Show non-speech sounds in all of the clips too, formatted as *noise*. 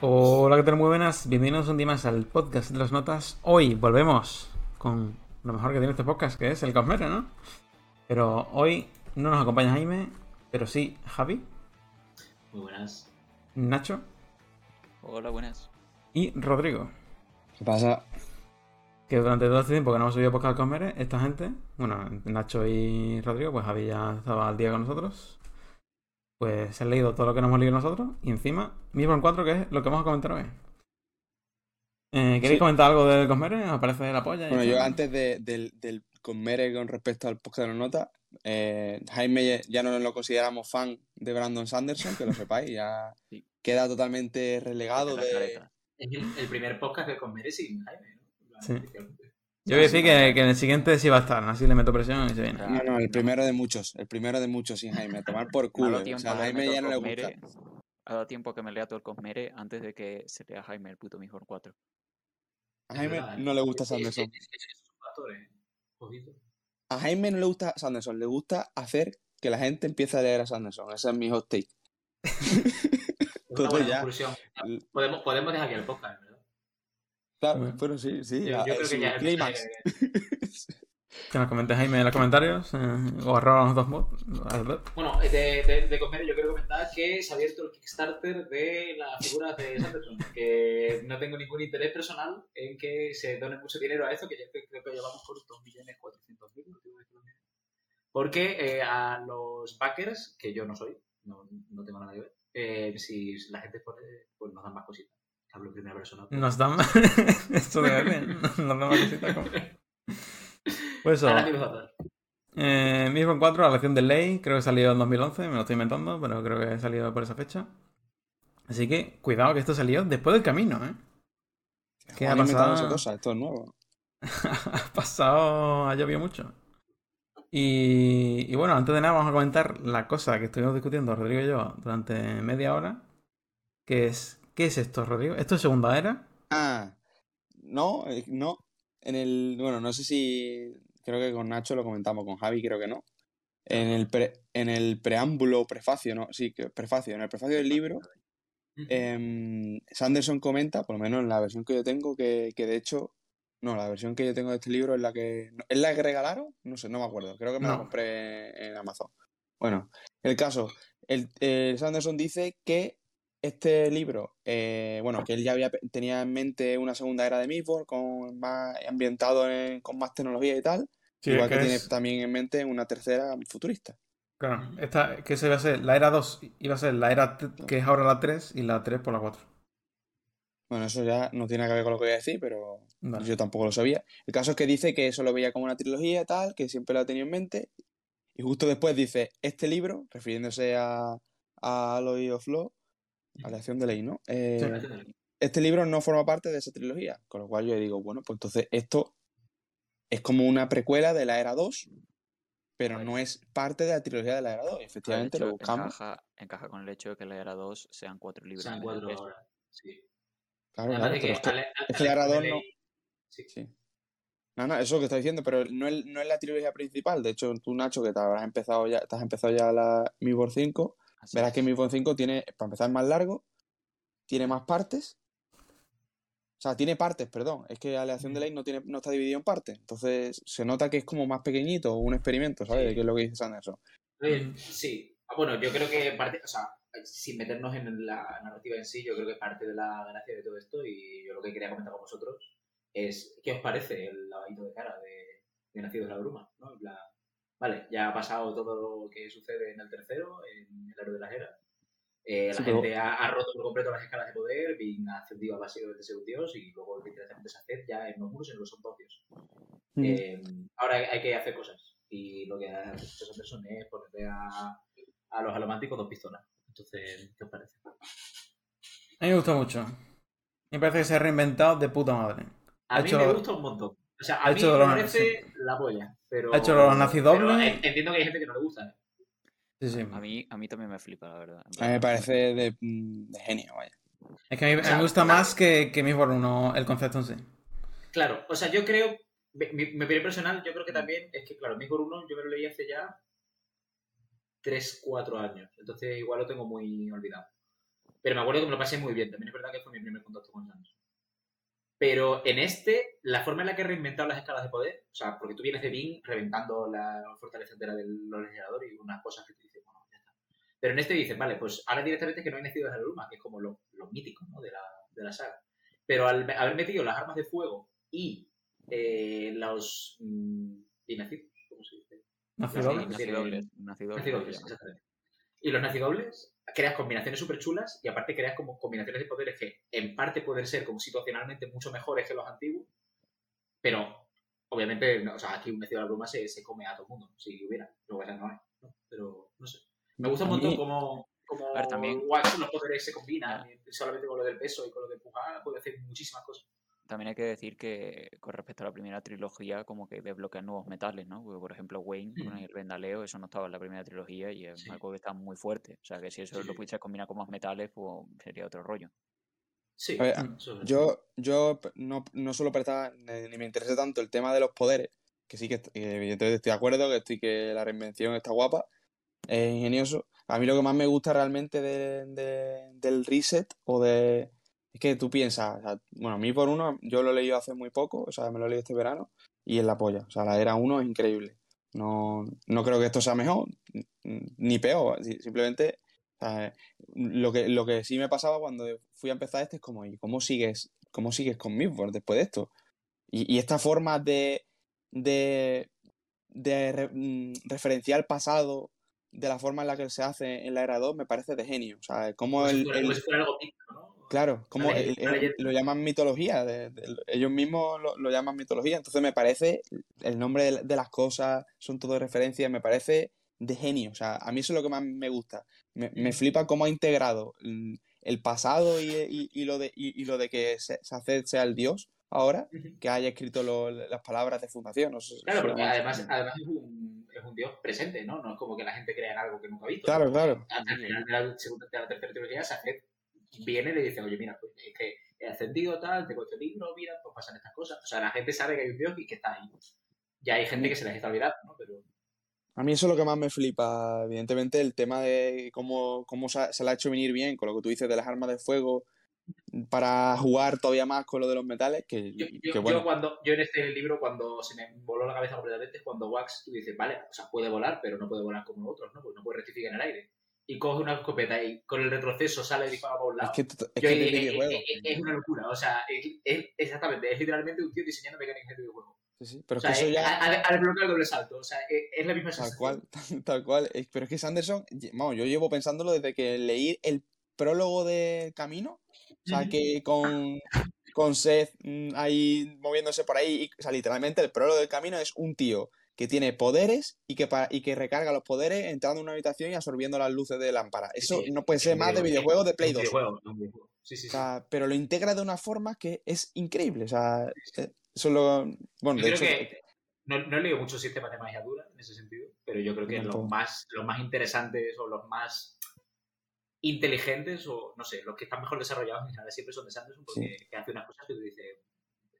Hola, ¿qué tal? Muy buenas. Bienvenidos un día más al podcast de las notas. Hoy volvemos con lo mejor que tiene este podcast, que es el Cosmere, ¿no? Pero hoy no nos acompaña Jaime, pero sí Javi, Muy buenas. Nacho Hola, buenas. y Rodrigo. ¿Qué pasa? Que durante todo este tiempo que no hemos subido podcast al Cosmere, esta gente, bueno, Nacho y Rodrigo, pues Javi ya estaba al día con nosotros. Pues se han leído todo lo que nos hemos leído nosotros y encima Mistborn 4, que es lo que vamos a comentar hoy. Eh, ¿Queréis Sí. comentar algo del Cosmere? ¿Os parece la polla? Bueno, yo antes de- del, del Conmere con respecto al podcast de las notas, eh, Jaime ya- no lo consideramos fan de Brandon Sanderson, que lo *laughs* sepáis, ya Sí. queda totalmente relegado La de... Es el, el primer podcast que con Mere sin Jaime, Sí. oficialmente. Yo voy a decir que, que en el siguiente sí va a estar, así le meto presión y se viene. No, no, el primero de muchos, el primero de muchos sin Jaime, a tomar por culo. O sea, a Jaime ya no le gusta. Ha dado tiempo a que me lea todo el Cosmere antes de que se lea Jaime el puto Mejor 4. A Jaime no le gusta Sanderson. ¿eh? A Jaime no le gusta Sanderson, le gusta hacer que la gente empiece a leer a Sanderson. Ese es mi hot take. *laughs* *laughs* Todo buena ya. conclusión. Podemos, podemos dejar aquí el podcast, ¿verdad? Claro, Bueno. sí, sí. Yo, a- yo eh, creo que ya clímax. *laughs* Que nos comente Jaime en los comentarios eh, o arroba los dos mods. Bueno, de, de, de Cosmere yo quiero comentar que se ha abierto el Kickstarter de las figuras de Sanderson. Que no tengo ningún interés personal en que se done mucho dinero a esto, que ya creo creo que llevamos por 2.400.000. Porque eh, a los backers, que yo no soy, no, no tengo nada que ver, eh, si la gente pone, pues nos dan más cositas. Hablo persona. Nos dan. *laughs* Esto de bien. Nos dan más cositas como. Pues eso. Mismo. Eh, Mistborn 4, la lección de ley, creo que salió en 2011, me lo estoy inventando, pero creo que salió por esa fecha. Así que cuidado que esto salió después del camino, ¿eh? ¿Qué ha pasado? esa cosa, esto es nuevo. *laughs* ha pasado, ha llovido mucho. Y, y bueno, antes de nada vamos a comentar la cosa que estuvimos discutiendo Rodrigo y yo durante media hora, que es, ¿qué es esto, Rodrigo? ¿Esto es segunda era? Ah, no, eh, no. En el, bueno, no sé si, creo que con Nacho lo comentamos, con Javi creo que no. En el, pre- en el preámbulo, prefacio, no, sí, prefacio, en el prefacio del libro, em, Sanderson comenta, por lo menos en la versión que yo tengo, que, que de hecho, no, la versión que yo tengo de este libro es la que, ¿es la que regalaron? No sé, no me acuerdo, creo que me la No. compré en Amazon. Bueno, el caso, el, el Sanderson dice que este libro, eh, bueno, que él ya había, tenía en mente una segunda era de Mistborn con más ambientado en- con más tecnología y tal, igual que, tiene también en mente una tercera futurista. Claro, esta, que se iba a ser la era 2, iba a ser la era que es ahora la 3 y la 3 por la 4. Bueno, eso ya no tiene nada que ver con lo que voy a decir, pero Vale. yo tampoco lo sabía. El caso es que dice que eso lo veía como una trilogía tal, que siempre lo ha tenido en mente, y justo después dice, este libro, refiriéndose a, a Aloy of Law, a la acción de ley, ¿no? Eh, Sí. este libro no forma parte de esa trilogía, con lo cual yo digo, bueno, pues entonces esto es como una precuela de la era 2, pero no es parte de la trilogía de la era 2. Y efectivamente lo buscamos. Encaja, encaja con el hecho de que la era 2 sean cuatro libros. Sean cuatro tres. ahora. Sí. Claro, claro, pero es que, Ale- es que la era Ale- 2 no. Sí. Sí. No, no, eso es lo que está diciendo, pero no es, no es la trilogía principal. De hecho, tú, Nacho, que te habrás empezado ya, te has empezado ya la Mistborn 5, Así verás es. que Mistborn 5 tiene, para empezar, más largo, tiene más partes. O sea, tiene partes, perdón. Es que Aleación de Ley no, tiene, no está dividido en partes. Entonces, se nota que es como más pequeñito, un experimento, ¿sabes? Sí. Qué es lo que dice Sanderson. Sí, Ah, bueno, yo creo que parte, o sea, sin meternos en la narrativa en sí, yo creo que parte de la gracia de todo esto, y yo lo que quería comentar con vosotros, es ¿qué os parece el lavadito de cara de, de Nacido de la Bruma? ¿no? Vale, ya ha pasado todo lo que sucede en el tercero, en el héroe de las eras. Eh, la pero- gente ha, ha roto por completo las escalas de poder, Bing ha ascendido a básicamente ser un dios, y luego directamente se hace ya en los muros en los son dos dioses. Mm. Eh, ahora hay, hay que hacer cosas. Y lo que ha hecho Sanderson es ponerle a, a los alománticos dos pistolas. Entonces, ¿qué os parece? A mí me gusta mucho. Me parece que se ha reinventado de puta madre. A Ha mí hecho- me gusta un montón. O sea, ha a mí hecho me parece la polla. Pero, Ha hecho los nazi pero doble. en- entiendo que hay gente que no le gusta. ¿eh? Sí, sí. A mí, a mí también me flipa, la verdad. A mí me parece de, mm, de genio, vaya. Es que a mí, O sea, me gusta más que, que Mistborn 1 el concepto en sí. Claro, o sea, yo creo. mi, mi- mi opinión personal, yo creo que también es que, claro, Migor 1 yo me lo leí hace ya 3, 4 años. Entonces igual lo tengo muy olvidado. Pero me acuerdo que me lo pasé muy bien. También es verdad que fue mi primer contacto con Sans. Pero en este, la forma en la que he reinventado las escalas de poder, o sea, porque tú vienes de Bing reventando la fortaleza entera de los legisladores y unas cosas que te dicen, bueno, ya está. Pero en este dices, vale, pues ahora directamente que no hay nacidos de la Luma, que es como lo, lo mítico ¿no? de, la, de la saga. Pero al haber metido las armas de fuego y eh, los mm, inacidos, ¿cómo se dice? Nacidobles. Exactamente. Y los nacidobles creas combinaciones súper chulas y aparte creas como combinaciones de poderes que en parte pueden ser como situacionalmente mucho mejores que los antiguos, pero obviamente, no, o sea, aquí un nacido de la bruma se, se come a todo el mundo, si hubiera, luego no hay, ¿no? pero no sé. Me gusta un A montón mí- A ver, también- Wax los poderes se combinan, y solamente con lo del peso y con lo de empujar puede hacer muchísimas cosas. También hay que decir que con respecto a la primera trilogía, como que desbloquean nuevos metales, ¿no? Porque, por ejemplo, Wayne Mm. el vendaleo, eso no estaba en la primera trilogía y es Sí. algo que está muy fuerte. O sea, que si eso Sí, lo sí. pudiese combinar con más metales, pues sería otro rollo. Sí, A ver, verdad. Yo, yo no, no suelo prestar, ni ni me interesa tanto el tema de los poderes, que sí que, evidentemente estoy de acuerdo, que estoy que la reinvención está guapa, es ingenioso. A mí lo que más me gusta realmente de- de- del reset o de... Es que tú piensas, o sea, bueno, a mí por uno, yo lo he leído hace muy poco, o sea, me lo he leído este verano, y es la polla. O sea, la era 1 es increíble. No, no creo que esto sea mejor ni peor, si- simplemente o sea, lo que, lo que sí me pasaba cuando fui a empezar este es como, ¿y cómo sigues, cómo sigues con Midward después de esto? Y, y esta forma de, de, de re- mm, referenciar el pasado de la forma en la que se hace en la era 2 me parece de genio. O sea, si el. Claro, como el- el- lo llaman mitología, de- de- ellos mismos lo, lo llaman mitología, entonces me parece, el nombre de, de las cosas son todo referencias, me parece de genio, o sea, a mí eso es lo que más me gusta, me, me flipa cómo ha integrado mm, el pasado y, y- y lo, de, y, lo de que se, se sea el dios ahora, que haya escrito lo- las palabras de fundación. no sé, Claro, porque además, además es, un, es un dios presente, ¿no? No es como que la gente crea en algo que nunca ha visto. Claro, claro. Al al final de la segunda de la tercera trilogía, Safed viene y le dice, oye, mira, pues es que he ascendido tal, tengo este libro, mira, pues pasan estas cosas. O sea, la gente sabe que hay un dios y que está ahí. Ya hay gente que se les está olvidando, ¿no? Pero A mí eso es lo que más me flipa, evidentemente, el tema de cómo, cómo se, le ha hecho venir bien con lo que tú dices de las armas de fuego para jugar todavía más con lo de los metales, que, yo, que cuando, yo en este libro, cuando se me voló la cabeza completamente, es cuando Wax, tú dices, vale, o sea, puede volar, pero no puede volar como los otros, ¿no? Pues no puede rectificar en el aire. Y coge una escopeta y con el retroceso sale y dispara por un es lado. que, es que eh, eh, eh, eh, es una locura, o sea, es, exactamente, es literalmente un tío diseñando mecánicas de videojuego. Sí, sí, pero O sea, que eso es- ya, al, al bloquear el doble salto, o sea, es, la misma tal sensación. cual, *laughs* tal cual. es- Pero es que Sanderson, vamos, yo llevo pensándolo desde que leí el prólogo de Camino, o sea, que con, con Seth mm, ahí moviéndose por ahí, y- o sea, literalmente el prólogo del Camino es un tío que tiene poderes y que, y que recarga los poderes entrando en una habitación y absorbiendo las luces de lámpara. Eso Sí, no puede ser más de videojuego, videojuegos de Play un 2. videojuego. Sí, sí, O sí. sea, pero lo integra de una forma que es increíble. O sea, eh, eso lo. Bueno, Yo de creo hecho, que no, no he leído muchos sistemas de magia dura en ese sentido, pero yo creo que los más, los más interesantes o los más inteligentes o no sé, los que están mejor desarrollados en general siempre son de Sanderson porque que hace unas cosas que tú dices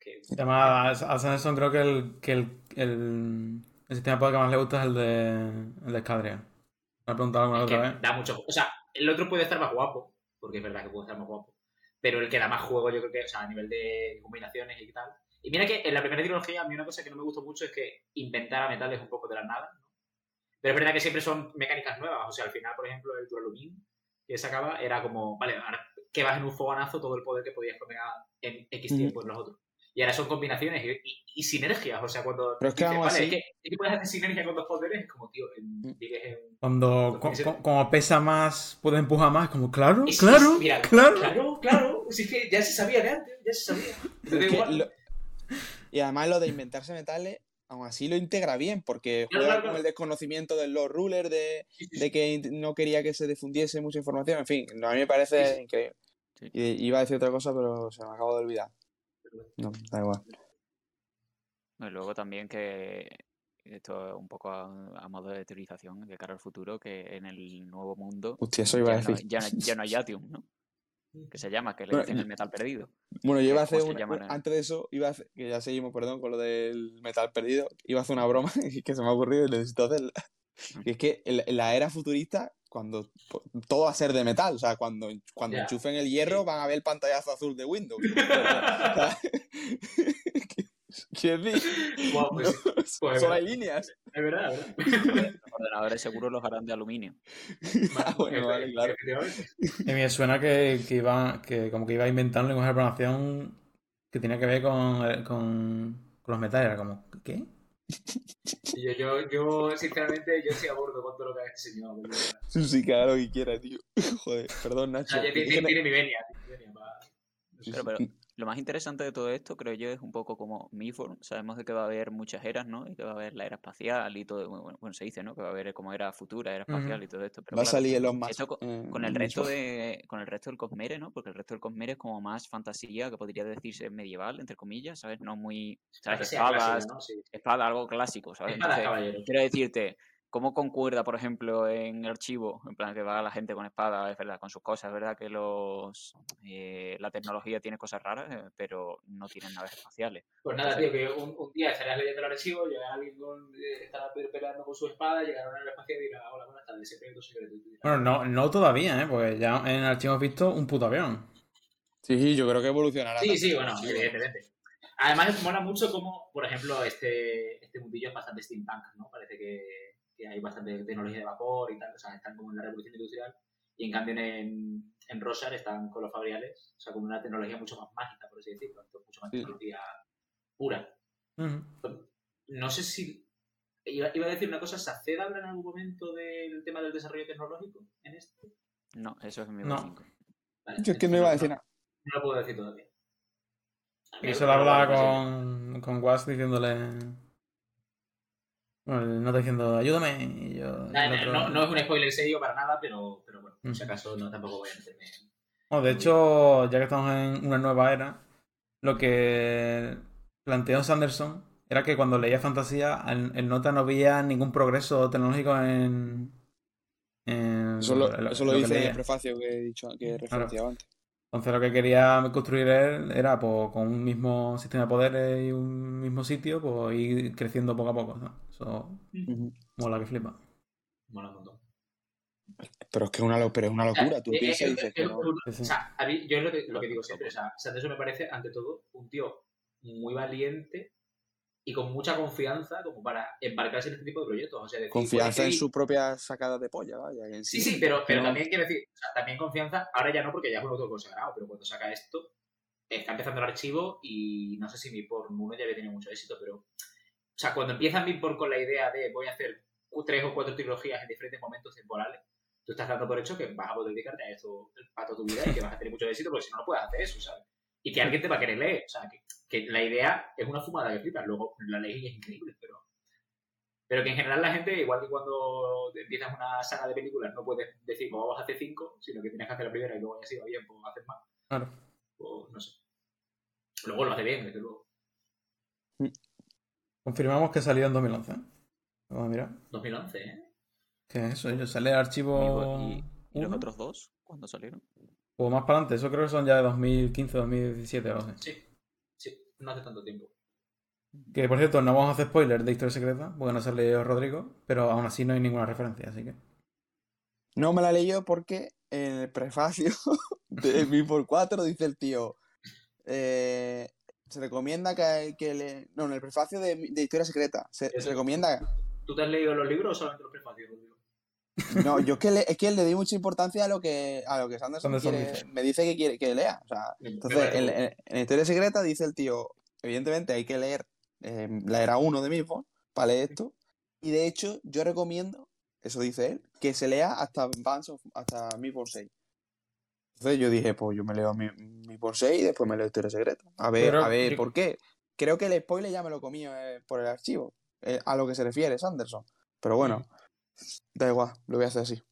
que Además, a a Sanderson creo que el, que el, el, el sistema que más le gusta es el de, el de Escadria. Me ha preguntado alguna es otra que vez. da mucho. O sea, el otro puede estar más guapo, porque es verdad que puede estar más guapo. Pero el que da más juego, yo creo que, o sea, a nivel de combinaciones y tal. Y mira que en la primera trilogía, a mí una cosa que no me gustó mucho es que inventara metales un poco de la nada. ¿no? Pero es verdad que siempre son mecánicas nuevas. O sea, al final, por ejemplo, el Duralumin que sacaba era como, vale, ahora que vas en un fogonazo todo el poder que podías poner en X tiempo en los otros. Y ahora son combinaciones y, y- y sinergias. O sea, cuando Pero es que dices, aún vale, así- es que, es que puedes hacer sinergia con dos poderes, es como, tío, en, Mm. en Cuando como pesa más, puede empujar más, como claro, Es- claro, es- mira, claro. Claro, claro. Si es que ya se sabía de antes, ya se sabía. Pero da Es que igual. lo- Y además lo de inventarse metales, aún así lo integra bien, porque juega claro, con el desconocimiento de los rulers, de, de que no quería que se difundiese mucha información, en fin, a mí me parece Sí, sí. increíble. Sí. Y- iba a decir otra cosa, pero se me acabo de olvidar. No, da igual. Y luego también que esto es un poco a, a modo de teorización de cara al futuro, que en el nuevo mundo Hostia, eso iba a ya, no, decir. ya, no, ya no hay Atium, ¿no? que se llama, que le Bueno, dicen el metal perdido. Bueno, yo iba a ¿Cómo hacer una, llaman a- antes de eso, iba a hacer, que ya seguimos, perdón, con lo del metal perdido, iba a hacer una broma *laughs* que se me ha ocurrido y necesito hacerla. Y es que en la era futurista, cuando todo va a ser de metal, o sea, cuando, cuando enchufen el hierro van a ver el pantallazo azul de Windows. *laughs* *laughs* Decir, Guau, pues, no, pues, solo hay líneas. es verdad. Los ordenadores seguro los harán de aluminio. Ah, bueno, vale, claro. Y me suena que, que iba, que como que iba a inventar un lenguaje de programación que tenía que ver con, con, con los metales. Era como, ¿qué? Y Yo, yo, yo, sinceramente, yo estoy a bordo con todo lo que ha enseñado. boludo. Sí, que haga lo que quiera, tío. *laughs* Joder, perdón, Nacho. Es tiene, tiene mi venia, tiene mi venia para-. Pero, pero lo más interesante de todo esto, creo yo, es un poco como Miform. Sabemos de que va a haber muchas eras, ¿no? Y que va a haber la era espacial y todo. Bueno, bueno, se dice, ¿no? Que va a haber como era futura, era espacial y todo esto. Pero Va a salir Elon Musk. esto co- eh, con el resto de con el resto del Cosmere, ¿no? Porque el resto del Cosmere es como más fantasía, que podría decirse medieval, entre comillas, ¿sabes? No muy, ¿sabes? Espadas, ¿no? Sí. espada, algo clásico, ¿sabes? Espadas, Entonces, quiero decirte, ¿cómo concuerda, por ejemplo, en el archivo, en plan que va la gente con espada, es verdad, con sus cosas, es verdad que los eh, la tecnología tiene cosas raras, eh, pero no tienen naves espaciales. Pues nada, tío, que un, un día estarías leyendo el archivo, llegará alguien con, eh, estará pe- peleando con su espada, llegará una nave espacial y dirá, hola, buenas tardes, secreto. Y tú dirás, Bueno, no, no todavía, ¿eh? Porque ya en el archivo hemos visto un puto avión. Sí, sí, yo creo que evolucionará. Sí, sí, bueno, evidentemente. Además, mola mucho como, por ejemplo, este, este mundillo es bastante steampunk, ¿no? Parece que, que hay bastante tecnología de vapor y tal, o sea, están como en la revolución industrial. Y en cambio en, en Rosar están con los fabriales, o sea, con una tecnología mucho más mágica, por así decirlo, entonces, mucho más Sí. tecnología pura. Ujú. No sé si. Iba, iba a decir una cosa, ¿Saced habla en algún momento del tema del desarrollo tecnológico en este? No, eso es mi No. 5. Vale, Yo es que no iba a decir nada. No lo puedo decir todavía. Y se lo habla con, con Was diciéndole. Bueno, el nota diciendo, ayúdame. Y yo. otro- no, no es un spoiler serio para nada, pero, pero bueno, por si acaso no tampoco voy a meterme. Bueno, de hecho, ya que estamos en una nueva era, lo que planteó Sanderson era que cuando leía fantasía, en, en nota no veía ningún progreso tecnológico en. en Eso lo, eso dice en el prefacio que he dicho, que he referenciado antes. Entonces lo que quería construir él era pues, con un mismo sistema de poderes y un mismo sitio, pues ir creciendo poco a poco. ¿no? Eso mola que flipa. Mola un montón. Pero es que es una, pero es una locura. Tú Eh, piensas y eh, dices eh, que no. O sea, a mí, yo es lo que, lo que digo siempre, o sea, Sanderson me parece, ante todo, un tío muy valiente y con mucha confianza como para embarcarse en este tipo de proyectos. O sea, decir, Confianza puede en su propia sacada de polla, vaya. Sí, sí, pero, pero no- también quiero decir, o sea, también confianza, ahora ya no porque ya es un autor consagrado, pero cuando saca esto, está empezando el archivo y no sé si mi por uno ya había tenido mucho éxito, pero, o sea, cuando empieza mi por con la idea de voy a hacer tres o cuatro trilogías en diferentes momentos temporales, tú estás dando por hecho que vas a poder dedicarte a esto para toda tu vida y que vas a tener mucho éxito, porque si no, no puedes hacer eso, ¿sabes? Y que alguien te va a querer leer, o sea, que, que la idea es una fumada que flipas, luego la ley es increíble, pero pero que en general la gente, igual que cuando empiezas una saga de películas, no puedes decir, pues vamos a hacer cinco, sino que tienes que hacer la primera y luego ya si va bien, pues haces más. Claro. O no sé. Luego lo hace bien, desde luego. Confirmamos que salió en 2011. Vamos a mirar. 2011, ¿eh? ¿Qué es eso? Yo sale el archivo. ¿Y, y los otros dos? ¿Cuándo salieron? O más para adelante. Eso creo que son ya de 2015, 2017 o algo así. Sí. No hace tanto tiempo. Que por cierto, no vamos a hacer spoilers de Historia Secreta, porque no sale Rodrigo, pero aún así no hay ninguna referencia, así que. No me la leí yo porque en el prefacio *laughs* de Mi por 4 dice el tío. eh, se recomienda que, que le. No, en el prefacio de, de Historia Secreta. Se, se recomienda. ¿Tú te has leído los libros o solamente los prefacios? No, yo es que, le, es que le di mucha importancia a lo que, a lo que Sanderson, Sanderson quiere- dice. me dice que quiere que lea. O sea, entonces, en, bien. en- en Historia Secreta dice el tío, evidentemente hay que leer eh, la era 1 de mismo para leer esto. Y de hecho, yo recomiendo, eso dice él, que se lea hasta Bands of, hasta Mi por 6. Entonces yo dije, pues yo me leo mi, mi por 6 y después me leo Historia Secreta. A ver, Pero a ver, yo- ¿por qué? Creo que el spoiler ya me lo comí eh, por el archivo, eh, a lo que se refiere Sanderson. Pero bueno, da igual, lo voy a hacer así.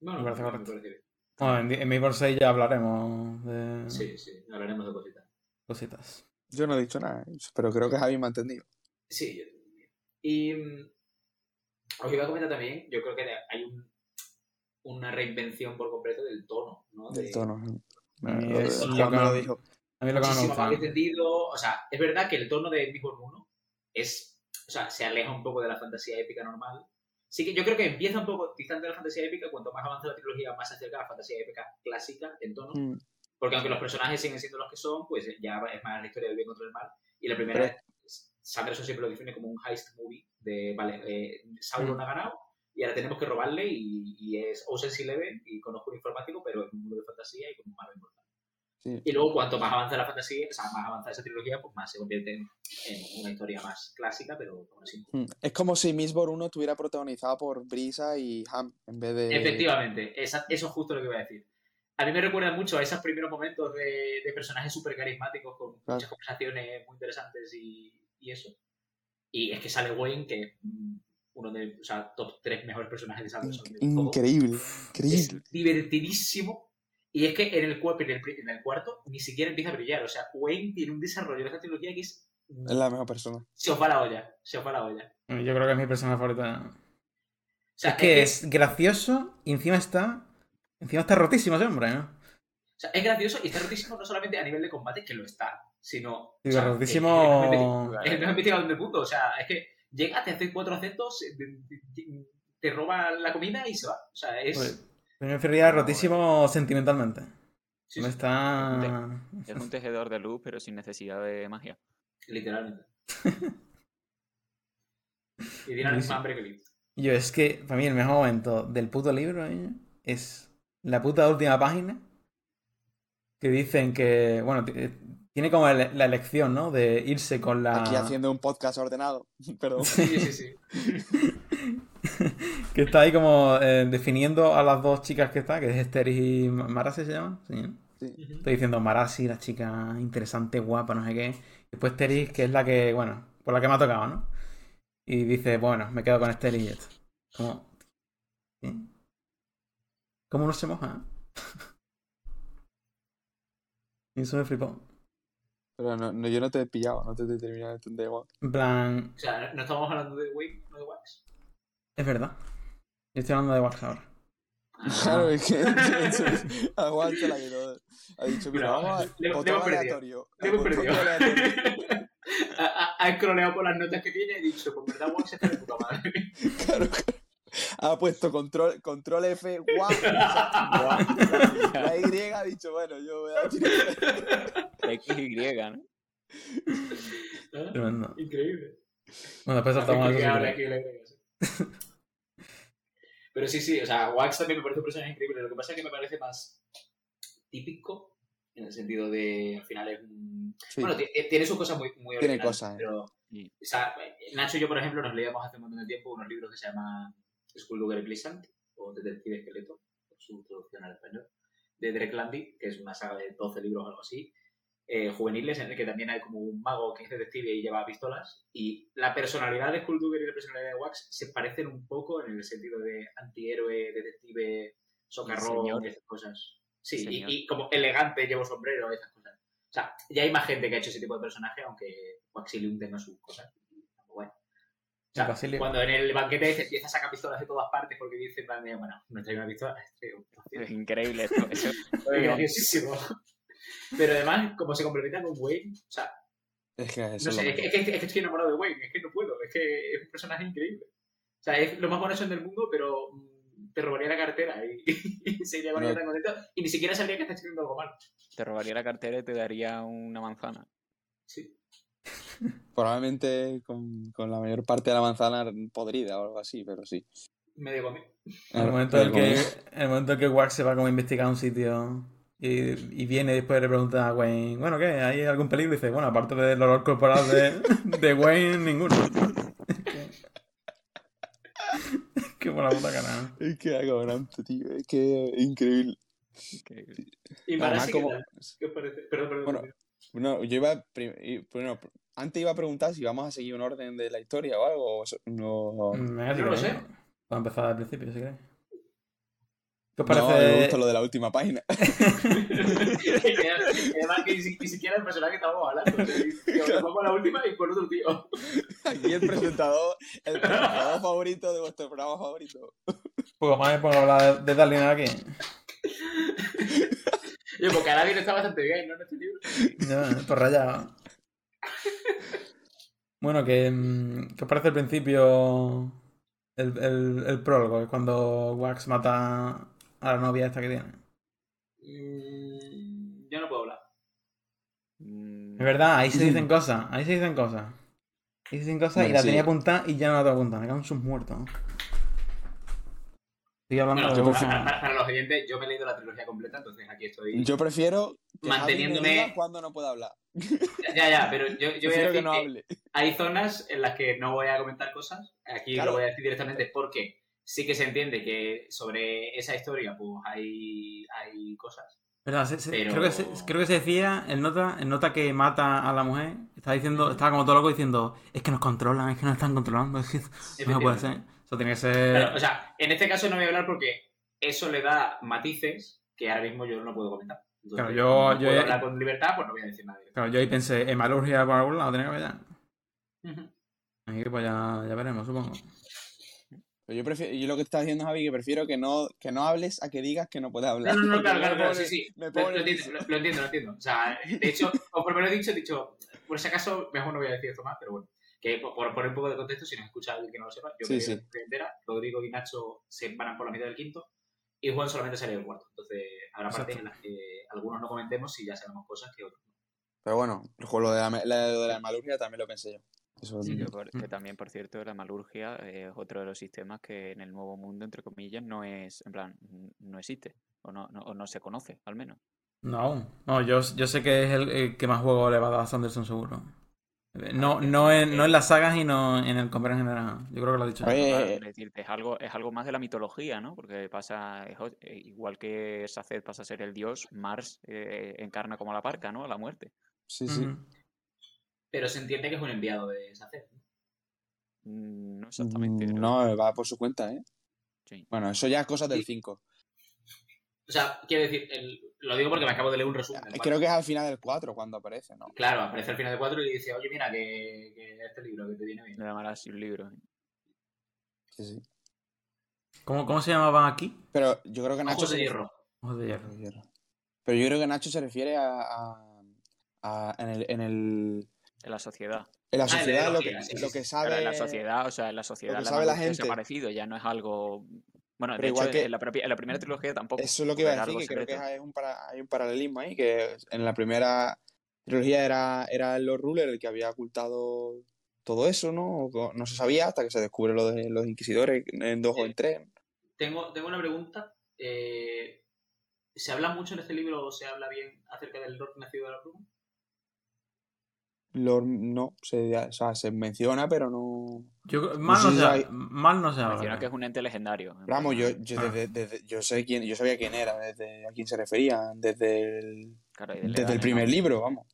Bueno, Me parece me correcto. parece bien. Bueno, en, en mi por 6 ya hablaremos de Sí, sí, hablaremos de cositas. cositas. Yo no he dicho nada, pero creo que Javi me ha entendido. Sí, yo también. Y mm, os iba a comentar también, yo creo que hay un- una reinvención por completo del tono, ¿no? Del De- tono. mí Lo- es Juan lo que me lo no- dijo. A mí lo que no me gusta. entendido. O sea, es verdad que el tono de Bigborn 1 es. O sea, se aleja un poco de la fantasía épica normal. Sí que yo creo que empieza un poco distante de la fantasía épica, cuanto más avanza la trilogía, más se acerca a la fantasía épica clásica en tono. Mm. Porque aunque los personajes siguen siendo los que son, pues ya es más la historia del bien contra el mal. Y la primera Pero- Sanderson siempre lo define como un heist movie de, vale, eh, Sauron Mm. ha ganado y ahora tenemos que robarle y, y es Ocean's Eleven y con oscuro informático, pero es un mundo de fantasía y con un malo importante. Sí. Y luego cuanto más avanza la fantasía, o sea, más avanza esa trilogía, pues más se convierte en, en una historia más clásica, pero aún así. Mm. Es como si Mistborn 1 estuviera protagonizada por Brisa y Ham en vez de. Efectivamente, esa- eso es justo lo que iba a decir. A mí me recuerda mucho a esos primeros momentos de, de personajes súper carismáticos con Claro. muchas conversaciones muy interesantes y, y eso. Y es que sale Wayne, que es mm, uno de, o sea, top 3 mejores personajes de Sanderson. de todo. Increíble, Es increíble. divertidísimo. Y es que en el, en, el, en el cuarto ni siquiera empieza a brillar. O sea, Wayne tiene un desarrollo de esta trilogía que es. Es la mejor persona. Se os va la olla. Se os va la olla. Yo creo que es mi. O sea, es que es gracioso y encima está. Encima está rotísimo ese hombre, ¿no? O sea, es gracioso y está rotísimo no solamente a nivel de combate, que lo está, sino. o Digo, sea, rotísimo. Es el mejor investigador del mundo. O sea, es que llega, te hace cuatro acentos, te- te- te roba la comida y se va. O sea, es. Pues, yo me referiría a rotísimo sentimentalmente. sí, Me sí, está. Es un *laughs* tejedor de luz, pero sin necesidad de magia. literalmente. *laughs* y tiene la misma hambre que Lee. Yo, es que para mí el mejor momento del puto libro ¿eh? es la puta última página que dicen que, bueno, eh, tiene como la elección, ¿no? De irse con la... Aquí haciendo un podcast ordenado. *laughs* Perdón. Sí, sí, sí. *laughs* que está ahí como eh, definiendo a las dos chicas que está, que es Esther y Ma- Marasi se llama. Sí. Estoy diciendo Marasi, la chica interesante, guapa, no sé qué. Después Teris, que es la que, bueno, por la que me ha tocado, ¿no? Y dice, bueno, me quedo con Esther y Jet. Como... ¿Cómo no se moja? *laughs* y eso me flipó. Pero no, no, yo no te he pillado, no te he terminado de entender igual. En plan, O sea, no estamos hablando de Wayne, no de Wax. es verdad. Yo estoy hablando de Wax ahora. Claro, es que aguanta *laughs* la que todo. Ha dicho, mira, vamos a le- le botón perdido. aleatorio. Le hemos perdido. aleatorio. *laughs* ha, ha- ha escroleado por las notas que tiene y ha dicho, pues verdad, Wax está de puta madre. *laughs* Claro, claro. Ha puesto control, control F, guau. guau. La Y ha dicho, bueno, yo voy a tirar. X y, ¿no? ¿Ah? Tremendo. Increíble. Bueno, después saltamos a eso. Pero sí, sí, o sea, Wax también me parece un personaje increíble. Lo que pasa es que me parece más típico en el sentido de, al final es un... Sí. Bueno, ti- tiene sus cosas muy, muy Tiene cosas, eh. pero... Sí. O sea, Nacho y yo, por ejemplo, nos leíamos hace un montón de tiempo unos libros que se llaman Skulldugger Pleasant o Detective Esqueleto, por su traducción al español, de Derek Landy, que es una saga de 12 libros o algo así, eh, juveniles, en el que también hay como un mago que es detective y lleva pistolas. Y la personalidad de Skulldugger y la personalidad de Wax se parecen un poco en el sentido de antihéroe, detective, socarrón y esas cosas. Sí, y, y como elegante, llevo sombrero, esas cosas. O sea, ya hay más gente que ha hecho ese tipo de personaje, aunque Waxilium tenga sus cosas. Sea, cuando en el banquete se empieza a sacar pistolas de todas partes porque dice, bueno, no traigo una pistola, traigo Es trocito". increíble esto. *laughs* Eso, Es graciosísimo. Pero además, como se complementa con Wayne, o sea, Es que eso no es sé, es que, es, que, es que estoy enamorado de Wayne, es que no puedo, es que es un personaje increíble. O sea, es lo más bonito del mundo, pero mm, te robaría la cartera y, *laughs* y sería con Bueno. tan contento y ni siquiera sabría que estás escribiendo algo mal. te robaría la cartera y te daría una manzana. Sí. Probablemente con, con la mayor parte de la manzana podrida o algo así, pero sí. Medio comido. En el momento en el que, el momento en que Wax se va como a investigar un sitio y, y viene y después le pregunta a Wayne, bueno, ¿qué? ¿Hay algún peligro? Y dice, bueno, aparte del olor corporal de, *laughs* de Wayne, ninguno. *laughs* Es que por la puta cara. Es que acojonante, tío. Es que increíble. Increíble. Y Además, ¿qué como... ¿Qué os parece? Perdón, perdón. Bueno, perdón. No, yo iba. Bueno, antes iba a preguntar si vamos a seguir un orden de la historia o algo. no. Venga, si No lo sé. Vamos a empezar al principio, si queréis. ¿Qué os No, me parece? gusta lo de la última página. *laughs* *laughs* Además que ni, si- ni siquiera el personaje que estábamos hablando. nos vamos a la última y con otro tío. Aquí el presentador, el presentador favorito de vuestro programa favorito. Poco más me pongo a hablar de Darling aquí. *laughs* Yo, porque Aladdin está bastante bien, ¿no? En este libro. Ya, por rayado. Bueno, que, mm, ¿qué os parece el principio? El, el, el prólogo, es cuando Wax mata a la novia esta que tiene. Mm, yo no puedo hablar. Mm, Es verdad, ahí se dicen cosas, ahí se dicen cosas. Ahí se dicen cosas y la sí. tenía apuntada y ya no la tengo apuntada, me cago en sus muertos. Estoy hablando Bueno, de yo- para, para- para los oyentes, yo me he leído la trilogía completa, entonces aquí estoy. Yo prefiero que Manteniéndome- Javi me diga cuando no pueda hablar. Ya, ya, pero yo, yo voy a decir que no que hable. hay zonas en las que no voy a comentar cosas. Aquí Claro. lo voy a decir directamente porque sí que se entiende que sobre esa historia pues hay, hay cosas. ¿Verdad? Se- se- Pero- creo, que se, creo que se decía, el nota, el nota que mata a la mujer, estaba diciendo, estaba como todo loco diciendo, es que nos controlan, es que nos están controlando, es que no puede ser. Eso tiene que ser. Claro, o sea, en este caso no voy a hablar porque eso le da matices que ahora mismo yo no puedo comentar. Entonces, Claro, yo- no yo puedo hablar con libertad, pues no voy a decir nada. Claro, yo ahí pensé, hemalurgia por algún lado, tenía que haber. Así que pues ya, ya veremos, supongo. Pero yo, prefiero, yo lo que está diciendo Javi, que prefiero que no, que no hables a que digas que no puedes hablar. No, no, no, claro, me claro, claro, *laughs* sí, sí. Me Lo, entiendo, lo, lo entiendo, lo entiendo. O sea, de hecho, o por lo menos he dicho, he dicho, por si acaso, mejor no voy a decir esto más, pero bueno. Que por, poner un poco de contexto, si nos escucha alguien que no lo sepa, yo Sí, me sí. entera, Rodrigo y Nacho se van por la mitad del quinto, y Juan solamente salió el cuarto. Entonces, habrá partes en las que algunos no comentemos y ya sabemos cosas que otros no. Pero bueno, lo de la, de la malurgia también lo pensé yo. Eso Sí, que, por- que también, por cierto, la malurgia es otro de los sistemas que en el nuevo mundo, entre comillas, no es, en plan, no existe, o no, no, o no se conoce, al menos. No. No, yo, yo sé que es el, el que más juego le va a dar a Sanderson seguro. No, no, en, no en las sagas y no en el comer en general. Yo creo que lo ha dicho. Eh, es algo, es algo más de la mitología, ¿no? Porque pasa, eh, igual que Saced pasa a ser el dios, Mars eh, encarna como la parca, ¿no? A la muerte. Sí, sí. Pero se entiende que es un enviado de Saced. Mm, No exactamente. creo. No, va por su cuenta, ¿eh? Sí. Bueno, eso ya es cosas del Sí. 5. O sea, quiero decir, el- lo digo porque me acabo de leer un resumen. del Creo que es al final del 4 cuando aparece, ¿no? Claro, aparece al final de cuatro y dice, oye, mira, que, que este libro que te viene bien. Le llamará así un libro. Sí, sí. ¿Cómo, ¿Cómo se llamaban aquí? Pero yo creo que Nacho. Ojos de hierro. Ojos de hierro. Ojos de hierro. Pero yo creo que Nacho se refiere a. a- a- en, el, en, el, En la sociedad. en la Ah, sociedad lo que, sí, lo que sabe. Claro, en la sociedad, o sea, en la sociedad que la sabe la gente. desaparecido, ya no es algo. Bueno, Pero de igual hecho, que- en, la propia- en la primera trilogía tampoco. Eso es lo que iba a decir, que creo que secreto. hay un, para- hay un paralelismo ahí, que en la primera trilogía era, era Lord Ruler el que había ocultado todo eso, ¿no? No se sabía hasta que se descubre lo de los inquisidores en dos o en tres. Tengo, tengo una pregunta. eh, ¿Se habla mucho en este libro o se habla bien acerca del Lord nacido de la bruma? Lord, no, se, o sea, se menciona, pero no... Yo, mal, sé no si se, hay- habla- mal no se habla. Menciona que es un ente legendario. vamos, yo, yo, Ah. desde- desde- yo sé quién, yo sabía quién era, desde a quién se refería, desde el, claro, desde el primer libro, vamos.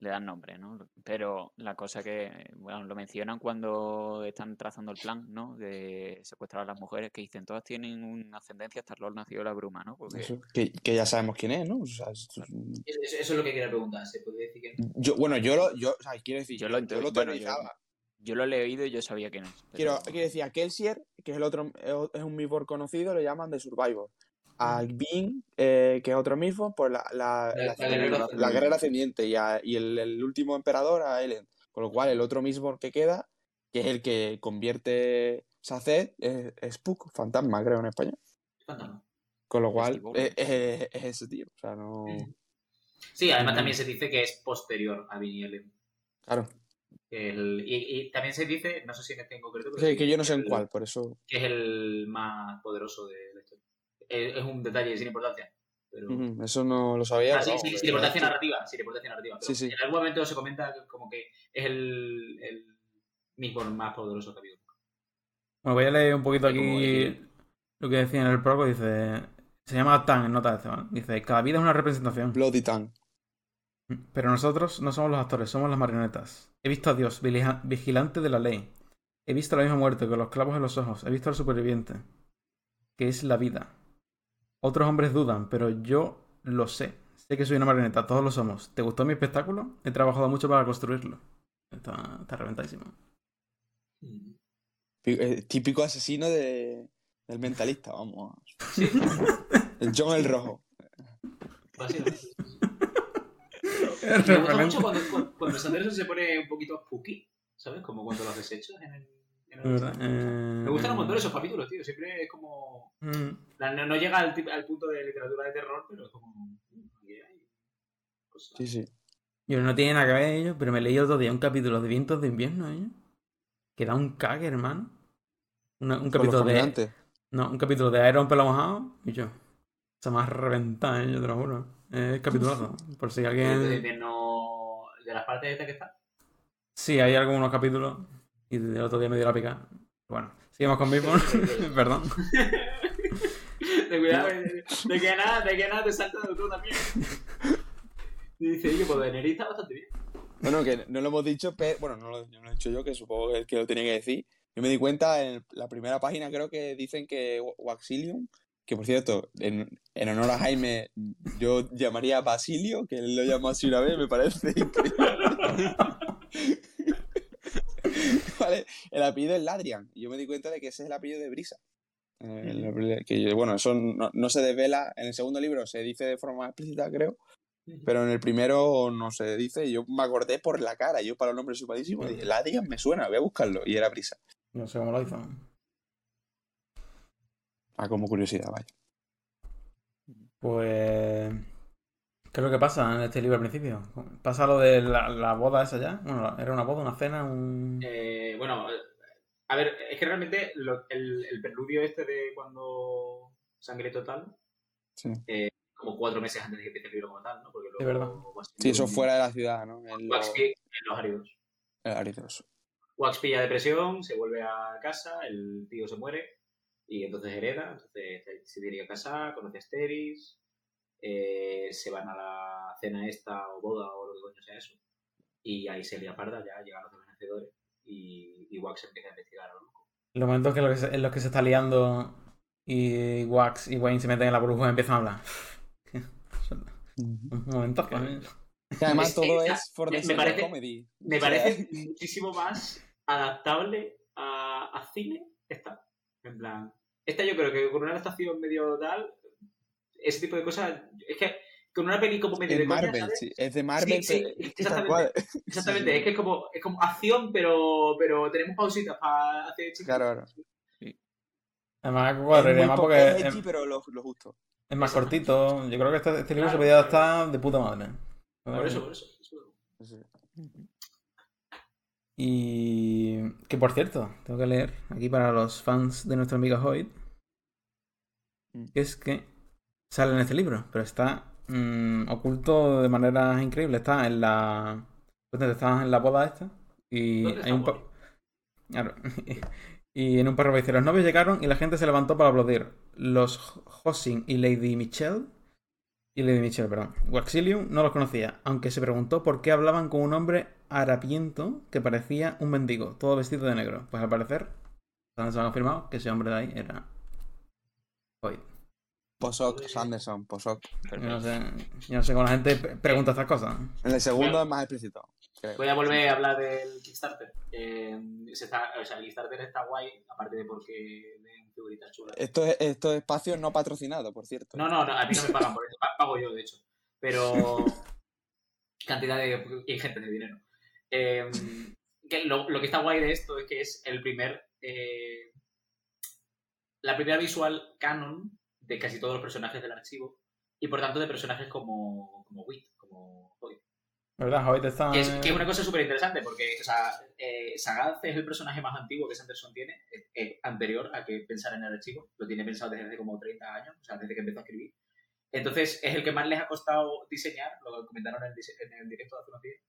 Le dan nombre, ¿no? Pero la cosa que, bueno, lo mencionan cuando están trazando el plan, ¿no? De secuestrar a las mujeres, que dicen, todas tienen una ascendencia hasta el Lord nacido de la bruma, ¿no? Porque Eso, que, que ya sabemos quién es, ¿no? O sea, esto es- Eso, eso es lo que quería preguntar. ¿Se puede decir que no? yo, bueno, yo lo, yo, o sea, quiero decir, Yo yo lo lo, ento- bueno, yo- teorizaba. yo lo he leído y yo sabía quién es. Quiero, pero- quiero decir, a Kelsier, que es el otro, es un Mistborn conocido, le llaman The Survivor. A Bean, eh, que es otro Mistborn, pues la, la, La- la, la ascendiente. Y, a- y el, el último emperador a Ellen. Con lo cual, el otro Mistborn que queda, que es el que convierte Saced, es, es Spook, fantasma, creo, en español. Fantasma. Con lo cual, es, es- es ese tío. O sea, no. Sí, además también se dice que es posterior a Vinny Ellen. Claro. El- y, y también se dice, no sé si en este en concreto, pero sí que yo no sé en cuál, por eso. que es el más poderoso de. Es, es un detalle sin importancia. Pero... Eso no lo sabía. Ah, sí, sí, sin importancia narrativa, sin importancia narrativa. Pero Sí, sí. En algún momento se comenta que como que es el, el más poderoso que ha habido. Bueno, voy a leer un poquito Sí, aquí lo que decía en el prólogo. Dice. Se llama Tan en nota de ¿vale? Dice: Cada vida es una representación. Bloody Tongue. Pero nosotros no somos los actores, somos las marionetas. He visto a Dios, vigilante de la ley. He visto la misma muerte con los clavos en los ojos. He visto al superviviente, que es la vida. Otros hombres dudan, pero yo lo sé. Sé que soy una marioneta, todos lo somos. ¿Te gustó mi espectáculo? He trabajado mucho para construirlo. Está, está reventadísimo. Mm. Eh, Típico asesino de, del mentalista, vamos. *laughs* El John el Rojo. Básicamente. Me gusta mucho cuando, cuando, cuando Sanderson se pone un poquito spooky, ¿sabes? Como cuando los desechos en el. Verdad, eh, Me gustan un montón esos capítulos, tío. Siempre es como. mm, No, no llega al, al punto de literatura de terror, pero es como. mm, aquí hay cosas. Sí, sí. Yo no tiene nada que ver ellos, pero me leí otro día un capítulo de Vientos de Invierno, ellos. Que da un cague, hermano. Una- un capítulo de. No, un capítulo de Iron Pelo Mojado. Y yo. Se me ha reventado, eh, yo te lo juro. Es capitulazo. Por si De, de- alguien. de no- de las partes estas que están. Sí, hay algunos capítulos. Y el otro día me dio la pica. Bueno, seguimos con Beatborn. *laughs* *laughs* Perdón. De cuidado, de, de que nada, de que nada te salta de tú también. Y dice, oye, pues Daenerys está bastante bien. Bueno, que no lo hemos dicho, pero bueno, no lo, no lo he dicho yo, que supongo que, que lo tenía que decir. Yo me di cuenta en la primera página, creo que dicen que Wa- Waxilium, que por cierto, en, en honor a Jaime, yo llamaría Basilio, que él lo llamó así una vez, me parece increíble. *laughs* *laughs* vale, el apellido es Ladrian, y yo me di cuenta de que ese es el apellido de Brisa. Eh, el- que, bueno, eso no, no se desvela, en el segundo libro se dice de forma explícita, creo, pero en el primero no se dice, y yo me acordé por la cara, yo para el nombre soy malísimo, dije, Ladian me suena, voy a buscarlo, y era Brisa. No sé cómo lo hizo. Ah, como curiosidad, vaya. Pues. ¿Qué es lo que pasa en este libro al principio? ¿Pasa lo de la, la boda esa ya? Bueno, ¿era una boda, una cena, un...? Eh, bueno, eh, a ver, es que realmente lo- el, el preludio este de cuando sangre total, Sí. como cuatro meses antes de que empiece el libro como tal, ¿no? Porque Es verdad. Sí, eso fuera de la ciudad, ¿no? En Wax los pi- en los áridos. en Aridos. Wax pilla depresión, se vuelve a casa, el tío se muere y entonces hereda, entonces se tiene que casar, conoce a Asteris, eh, se van a la cena esta o boda o lo que coño sea eso. Y ahí se lía parda, ya llegan los demás vencedores y, y Wax empieza a investigar a lo loco. Los momentos que en los que se, en los que se está liando y Wax y Wayne se meten en la burbuja y empiezan a hablar. Un momento. Que además *laughs* Es- todo es- es for me- the me parece- comedy. Me O sea, parece *laughs* muchísimo más adaptable a, a cine esta. En plan, esta yo creo que con una adaptación medio tal, ese tipo de cosas, es que con una peli como medio Es de coña, Marvel, ¿sabes? sí. Es de Marvel, sí, pero- exactamente. Exactamente, es que es como, es como acción, pero, pero tenemos pausitas para hacer chistes. Claro, claro. Además, Es porque es edgy, pero lo, lo justo. es más cortito. Yo creo que este, este libro se Claro, podía claro. adaptar de puta madre. Por eso, por eso. eso. Sí. Y que por cierto, tengo que leer aquí para los fans de nuestro amigo Hoyt, Mm. que es que sale en este libro, pero está mm, oculto de manera increíble. Está en la. ¿dónde Está en la boda esta. Y ¿Dónde hay un pa-? Claro. *laughs* y en un párrafo dice: Los novios llegaron y la gente se levantó para aplaudir. Los Hossing y Lady Michelle. Y Lady Michelle, perdón. Waxilium no los conocía, aunque se preguntó por qué hablaban con un hombre harapiento que parecía un mendigo, todo vestido de negro. Pues al parecer, se ha confirmado que ese hombre de ahí era Hoyt. Posok, Sanderson, Posok. Yo no sé, yo no sé cómo la gente pre- pregunta estas cosas. En el segundo es más explícito. creo. Voy a volver a hablar del Kickstarter. Eh, se está, o sea, el Kickstarter está guay, aparte de porque ven figuritas chulas. Esto es, estos espacios no patrocinados, por cierto. No, no, no, a mí no me pagan por eso, pa- pago yo, de hecho. Pero *laughs* cantidad de ingente de dinero. Eh, que lo, lo que está guay de esto es que es el primer. eh, la primera visual canon de casi todos los personajes del archivo. Y por tanto de personajes como, como Wit, como Hoyt. ¿Verdad? Hoyt está. Que es, que es una cosa súper interesante porque, o sea, eh, Sagaz es el personaje más antiguo que Sanderson tiene, es, es anterior a que pensara en el archivo, lo tiene pensado desde hace como 30 años, o sea, desde que empezó a escribir. Entonces, es el que más les ha costado diseñar, lo comentaron en el, dise- en el directo de hace unos días.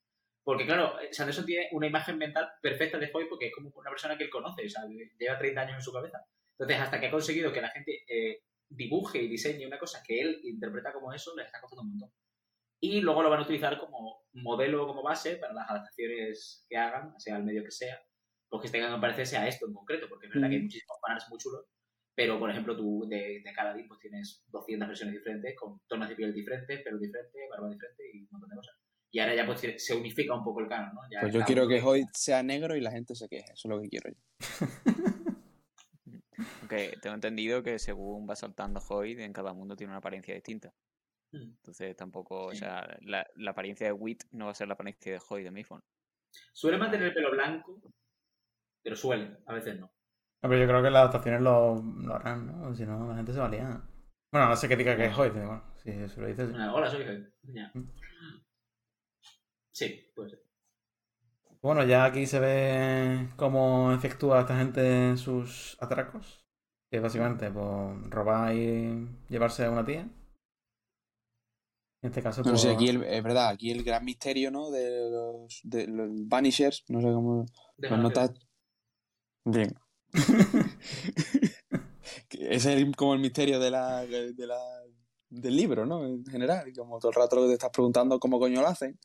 Porque, claro, Sanderson tiene una imagen mental perfecta de Hoy porque es como una persona que él conoce, o sea, lleva 30 años en su cabeza. Entonces, hasta que ha conseguido que la gente eh, dibuje y diseñe una cosa que él interpreta como eso, les está costando un montón y luego lo van a utilizar como modelo, como base para las adaptaciones que hagan, sea el medio que sea, pues que tengan que parecerse a esto en concreto, porque es verdad que hay muchísimos fanarts muy chulos, pero por ejemplo tú de, de cada día pues tienes 200 versiones diferentes, con tonos de piel diferentes, pelo diferente, barba diferente y un montón de cosas. Y ahora ya pues se- unifica un poco el canon, ¿no? Ya Pues yo quiero que Hoyt sea negro y la gente se queje. Eso es lo que quiero yo. *laughs* Aunque tengo entendido que según va saltando Hoyt, en cada mundo tiene una apariencia distinta. Hmm. Entonces tampoco, o sea, la, la apariencia de Wit no va a ser la apariencia de Hoy de Mifon. Suele mantener el pelo blanco, pero suele, a veces no. No, pero yo creo que las adaptaciones lo, lo harán, ¿no? Si no, la gente se va a liar. Bueno, no sé qué diga que es hoy, pero bueno, si eso lo dices. sí. Ah, Hola, soy. Ya. Mm. Sí, pues Bueno, ya aquí se ve cómo efectúa esta gente sus atracos. Que básicamente, pues, robar y llevarse a una tía. En este caso, pues, sí, aquí el- es verdad, aquí el gran misterio, ¿no? De los, de los Vanishers, no sé cómo. Los de notas. Bien. *laughs* Que es el- como el misterio de la, de la, del libro, ¿no? En general. Y como todo el rato te estás preguntando cómo coño lo hacen.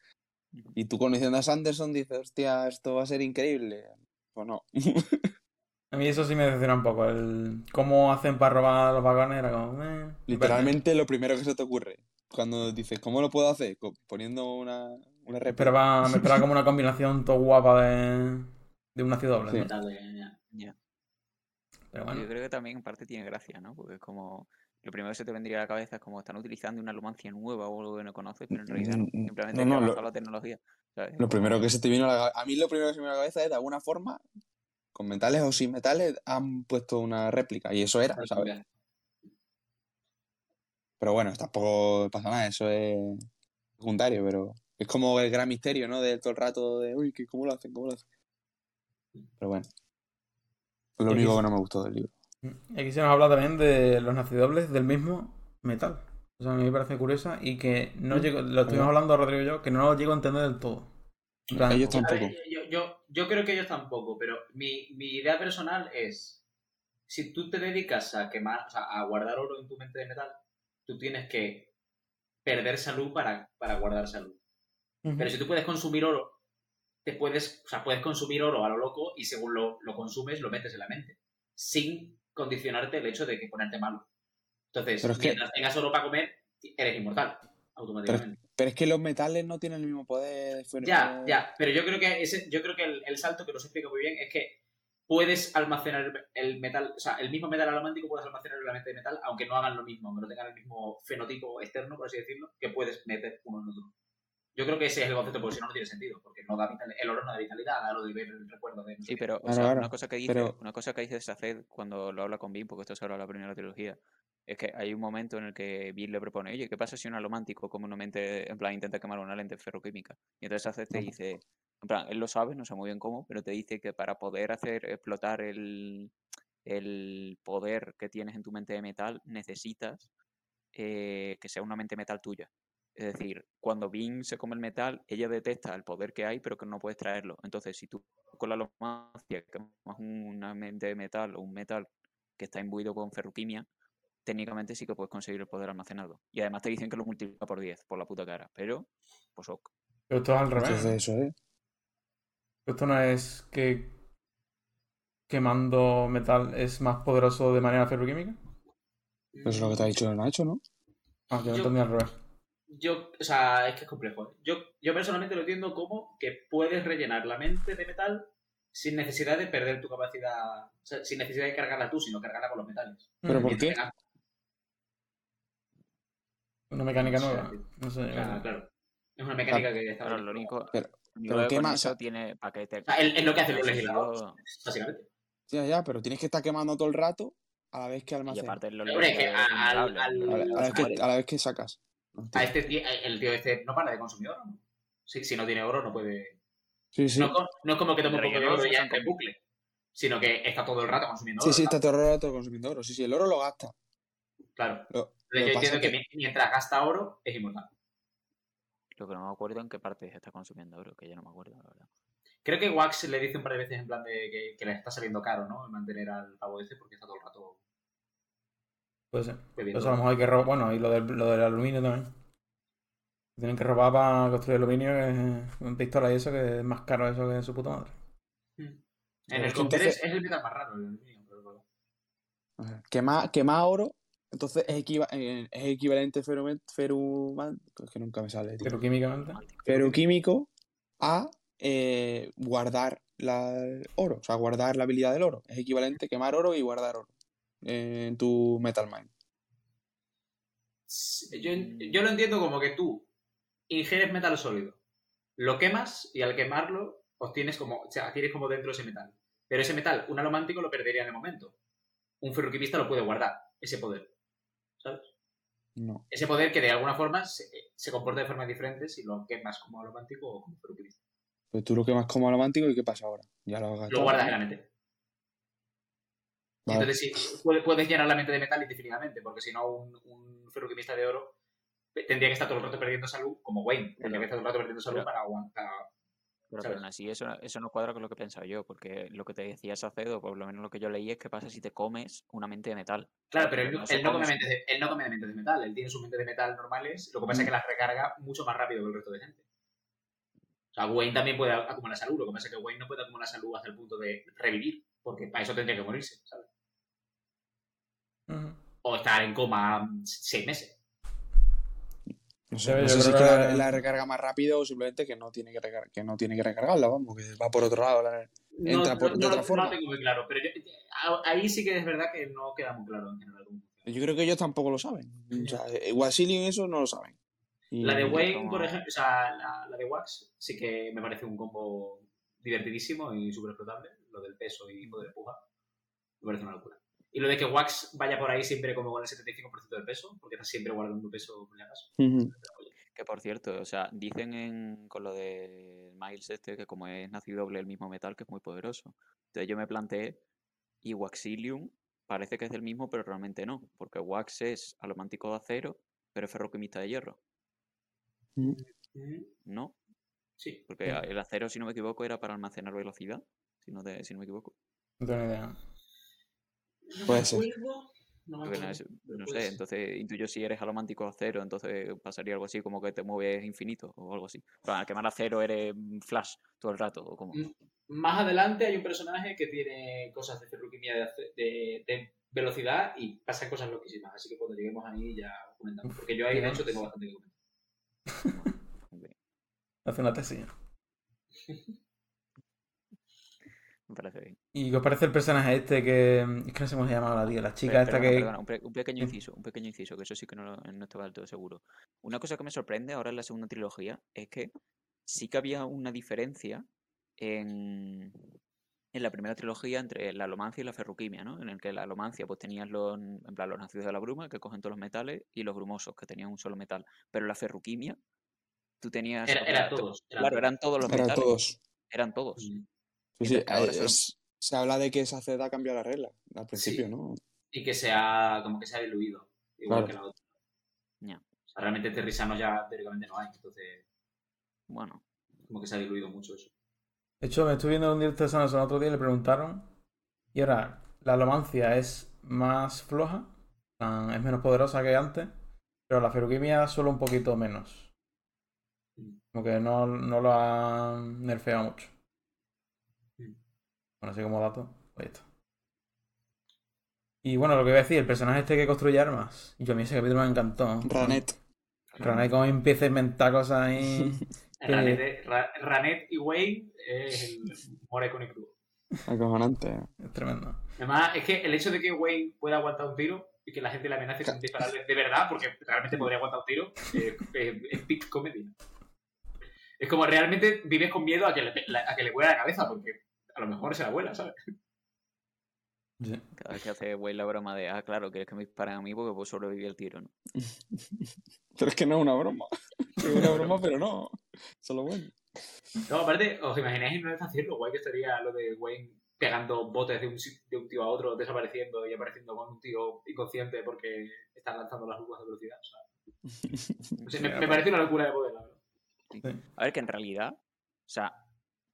Y tú conociendo a Sanderson dices, hostia, esto va a ser increíble. Pues no. *laughs* a mí eso sí me decepciona un poco. El cómo hacen para robar los vagones era como... eh, Literalmente lo primero que se te ocurre. Cuando dices, ¿cómo lo puedo hacer? Poniendo una, una Me réplica. esperaba, me esperaba como una combinación todo guapa de, de un ácido doble. Sí. ¿no? metal de- ya. Ya. Pero Yo bueno, creo que también en parte tiene gracia, ¿no? Porque es como. Lo primero que se te vendría a la cabeza es como están utilizando una lumancia nueva o algo que no conoces, pero en realidad no. Mm, mm, Simplemente no, no, ha lo- avanzado la tecnología. ¿sabes? Lo primero que se te vino a la a mí lo primero que se me vino a la cabeza es de alguna forma, con metales o sin metales, han puesto una réplica. Y eso era, ¿sabes? Pero bueno, tampoco pasa nada, eso es secundario, pero es como el gran misterio, ¿no? De todo el rato de, uy, ¿qué- ¿cómo lo hacen? ¿Cómo lo hacen? Pero bueno, lo único que no me gustó del libro. aquí se nos habla también de los nacidobles del mismo metal. O sea, a mí me parece curiosa y que no Mm, llego, lo estuvimos hablando Rodrigo y yo, que no lo llego a entender del todo. Plan, Ellos tampoco. yo, yo, yo creo que ellos tampoco, pero mi, mi idea personal es, si tú te dedicas a quemar, o sea, a guardar oro en tu mente de metal, tú tienes que perder salud para, para guardar salud. Pero si tú puedes consumir oro, te puedes, o sea, puedes consumir oro a lo loco y según lo, lo consumes, lo metes en la mente. Sin condicionarte el hecho de que ponerte malo. Entonces, Pero es que- mientras tengas oro para comer, eres inmortal, automáticamente. Pero es que los metales no tienen el mismo poder. Ya, ya, pero yo creo que ese, yo creo que el, el salto que nos explica muy bien es que puedes almacenar el, metal, o sea, el mismo metal alomántico puedes almacenar en la mente de metal, aunque no hagan lo mismo, aunque no tengan el mismo fenotipo externo, por así decirlo, que puedes meter uno en otro. Yo creo que ese es el concepto, porque si no, no tiene sentido, porque no da vital- el oro no da vitalidad, da lo de ver el recuerdo de no Sí, pero o Claro, sea, claro, una cosa que dice, pero- una cosa que dice Saced cuando lo habla con Bill, porque esto se habla de la primera trilogía, es que hay un momento en el que Bill le propone, oye, ¿qué pasa si un alomántico como una mente, en plan, intenta quemar una lente ferroquímica? Y entonces Saced te Ajá. dice, en plan, él lo sabe, no sé muy bien cómo, pero te dice que para poder hacer explotar el, el poder que tienes en tu mente de metal, necesitas eh, que sea una mente metal tuya. Es decir, cuando Bing se come el metal, ella detecta el poder que hay, pero que no puedes traerlo. Entonces, si tú con la alomancia quemas una mente de metal o un metal que está imbuido con ferroquimia, técnicamente sí que puedes conseguir el poder almacenado. Y además te dicen que lo multiplica por 10, por la puta cara. Pero, pues ok. Pero esto es al revés. Entonces eso es. Esto no es que quemando metal es más poderoso de manera ferroquímica. Eso es lo que te ha dicho Nacho, ¿no? Ah, yo Yo- entendí al revés. Yo, o sea, es que es complejo. ¿eh? Yo, yo personalmente lo entiendo como que puedes rellenar la mente de metal sin necesidad de perder tu capacidad, o sea, sin necesidad de cargarla tú, sino cargarla con los metales. ¿Pero Mm. por Mientras qué? tengas- Una mecánica Sí, nueva. sí. No sé. Claro, claro. Es una mecánica que está Claro, lo único, Pero- lo único pero que ¿qué más? eso tiene para que te... O sea, es- lo que hacen en los legisladores, básicamente. Ya, ya, pero tienes que estar quemando todo el rato a la vez que Y almacenas. que A la, a la vez que, mueren. a la vez que sacas. A este tío, el tío este no para de consumir oro, ¿no? Si, si no tiene oro, no puede. Sí, sí. No, no es como que tome un poco de oro y ya en bucle, sino que está todo el rato consumiendo Sí, oro. sí, está todo el rato consumiendo oro. Sí, sí, el oro lo gasta. Claro. Lo, Entonces yo entiendo que, que- mi- mientras gasta oro, es inmortal. Lo que no me acuerdo en qué parte está consumiendo oro, que ya no me acuerdo, la verdad. Creo que Wax le dice un par de veces en plan de que, que le está saliendo caro, ¿no? Mantener al pavo ese porque está todo el rato Puede ser. bebiendo. Pues a lo mejor hay que robar. Bueno, y lo del, lo del aluminio también. Tienen que robar para construir aluminio, que es pistola y eso, que es más caro eso que su puta madre. Mm. En el entonces- es, es el metal más raro, el aluminio, pero. Quema, quema oro, entonces es, equiva- eh, es equivalente feruman- es que nunca me sale, tío. A eh, guardar la, el oro, o sea, guardar la habilidad del oro. Es equivalente quemar oro y guardar oro en tu Metal Mind. Yo, yo lo entiendo como que tú ingieres metal sólido, lo quemas y al quemarlo obtienes como, o sea, tienes como dentro ese metal. Pero ese metal, un alomántico lo perdería en el momento. Un ferroquimista lo puede guardar, ese poder. ¿Sabes? No. Ese poder que de alguna forma se, se comporta de formas diferentes si lo quemas como alomántico o como ferroquimista. Pues tú lo quemas como alomántico y ¿qué pasa ahora? Ya lo Lo guardas en la mente. Vale. Entonces sí, puedes, llenar la mente de metal indefinidamente, porque si no un, un ferroquimista de oro tendría que estar todo el rato perdiendo salud, como Wayne. Tendría que estar todo el rato perdiendo salud para aguantar. Pero, aún así, eso, eso no cuadra con lo que he pensado yo, porque lo que te decía Sacedo, por lo menos lo que yo leí, es que pasa si te comes una mente de metal. Claro, pero él, no él come mentes de, él no come mentes de metal, él tiene sus mentes de metal normales, lo que pasa es que las recarga mucho más rápido que el resto de gente. O sea, Wayne también puede acumular salud, lo que pasa es que Wayne no puede acumular salud hasta el punto de revivir, porque para eso tendría que morirse, ¿sabes? O estar en coma seis meses. No sé, no sé si que la, la recarga más rápido o simplemente que no tiene que, recar- que no tiene que recargarla, vamos, que va por otro lado. la- No, Entra por- no- de no otra forma. No tengo muy claro, pero yo- ahí sí que es verdad que no queda muy claro en general. Yo creo que ellos tampoco lo saben. O sea, eh, Wasilium y eso no lo saben. Y- La de Wayne, como- por ejemplo, o sea, la, la de Wax sí que me parece un combo divertidísimo y súper explotable. Lo del peso y poder empujar. Me parece una locura. Y lo de que Wax vaya por ahí siempre como con el 75% del peso, porque está siempre guardando peso por si acaso. Ujú. Que por cierto, o sea, dicen en, con lo de Miles este que como es nacidoble el mismo metal, que es muy poderoso. Entonces yo me planteé, y Waxilium parece que es del mismo, pero realmente no, porque Wax es alomántico de acero, pero es ferroquimista de hierro, Ujú. ¿no? Sí. Porque el acero, si no me equivoco, era para almacenar velocidad, si no, te- si no me equivoco. No tengo ni idea. No Puede ser. acuerdo, no sé, entonces intuyo si eres alomántico de acero, entonces pasaría algo así como que te mueves infinito o algo así. Pero al quemar acero eres mm, flash todo el rato, o como. Más adelante hay un personaje que tiene cosas de ferroquimia de, ace- de- de velocidad y pasan cosas loquísimas. Así que cuando lleguemos ahí ya comentamos. Porque yo ahí, de hecho, tengo bastante que comentar. *laughs* Hace una tesis. *laughs* me parece bien. ¿Y qué os parece el personaje este que. Es que no sé cómo se llama la tía, la chica Pe- esta perdona, que. perdona, un, pe- un pequeño inciso, un pequeño inciso, que eso sí que no, no estaba del todo seguro. Una cosa que me sorprende ahora en la segunda trilogía es que sí que había una diferencia en, en la primera trilogía entre la alomancia y la ferroquimia, ¿no? En el que la alomancia pues tenías los, en plan, los nacidos de la bruma, que cogen todos los metales, y los brumosos, que tenían un solo metal. Pero la ferroquimia, tú tenías... Era, era todos. eran Claro, todos. eran todos los metales. todos. Eran todos. Sí, sí, ahora eh, es- se habla de que esa CEDA ha cambiado la regla al principio, ¿no? Y que se ha, como que se ha diluido. Igual Claro. que la otra. Ya, O sea, realmente terrisanos ya teóricamente no hay. Entonces, Bueno, como que se ha diluido mucho eso. De hecho, me estuve viendo un directo de Samsung el otro día y le preguntaron. Y ahora, la alomancia es más floja, es menos poderosa que antes, pero la ferroquimia solo un poquito menos. Mm. Como que no, no lo han nerfeado mucho. Bueno, así como dato, pues esto. Y bueno, lo que voy a decir, el personaje este que construye armas. Y yo a mí ese capítulo me encantó. Ranet. Ranet como empieza a inventar cosas ahí. *laughs* Ranet, Ra- Ranet y Wayne es el more con y crudo. Acojonante. Es tremendo. Además, es que el hecho de que Wayne pueda aguantar un tiro y que la gente le amenace con dispararle de verdad, porque realmente podría aguantar un tiro, eh, eh, es peak comedy. Es como realmente vives con miedo a que le, a que le vuela la cabeza, porque a lo mejor se la vuela, ¿sabes? Cada vez que hace Wade la broma de, ah, claro, quieres que me disparen a mí porque pues sobreviví al tiro, ¿no? *laughs* Pero es que no es una broma. *laughs* Es una broma, pero no. Solo bueno. No, aparte, ¿os imagináis no está haciendo? Guay que estaría lo de Wayne pegando botes de un, de un tío a otro, desapareciendo y apareciendo con un tío inconsciente porque están lanzando las uvas de velocidad. *laughs* sé, me, me parece una locura de poder, la verdad. Sí. A ver, que en realidad, o sea,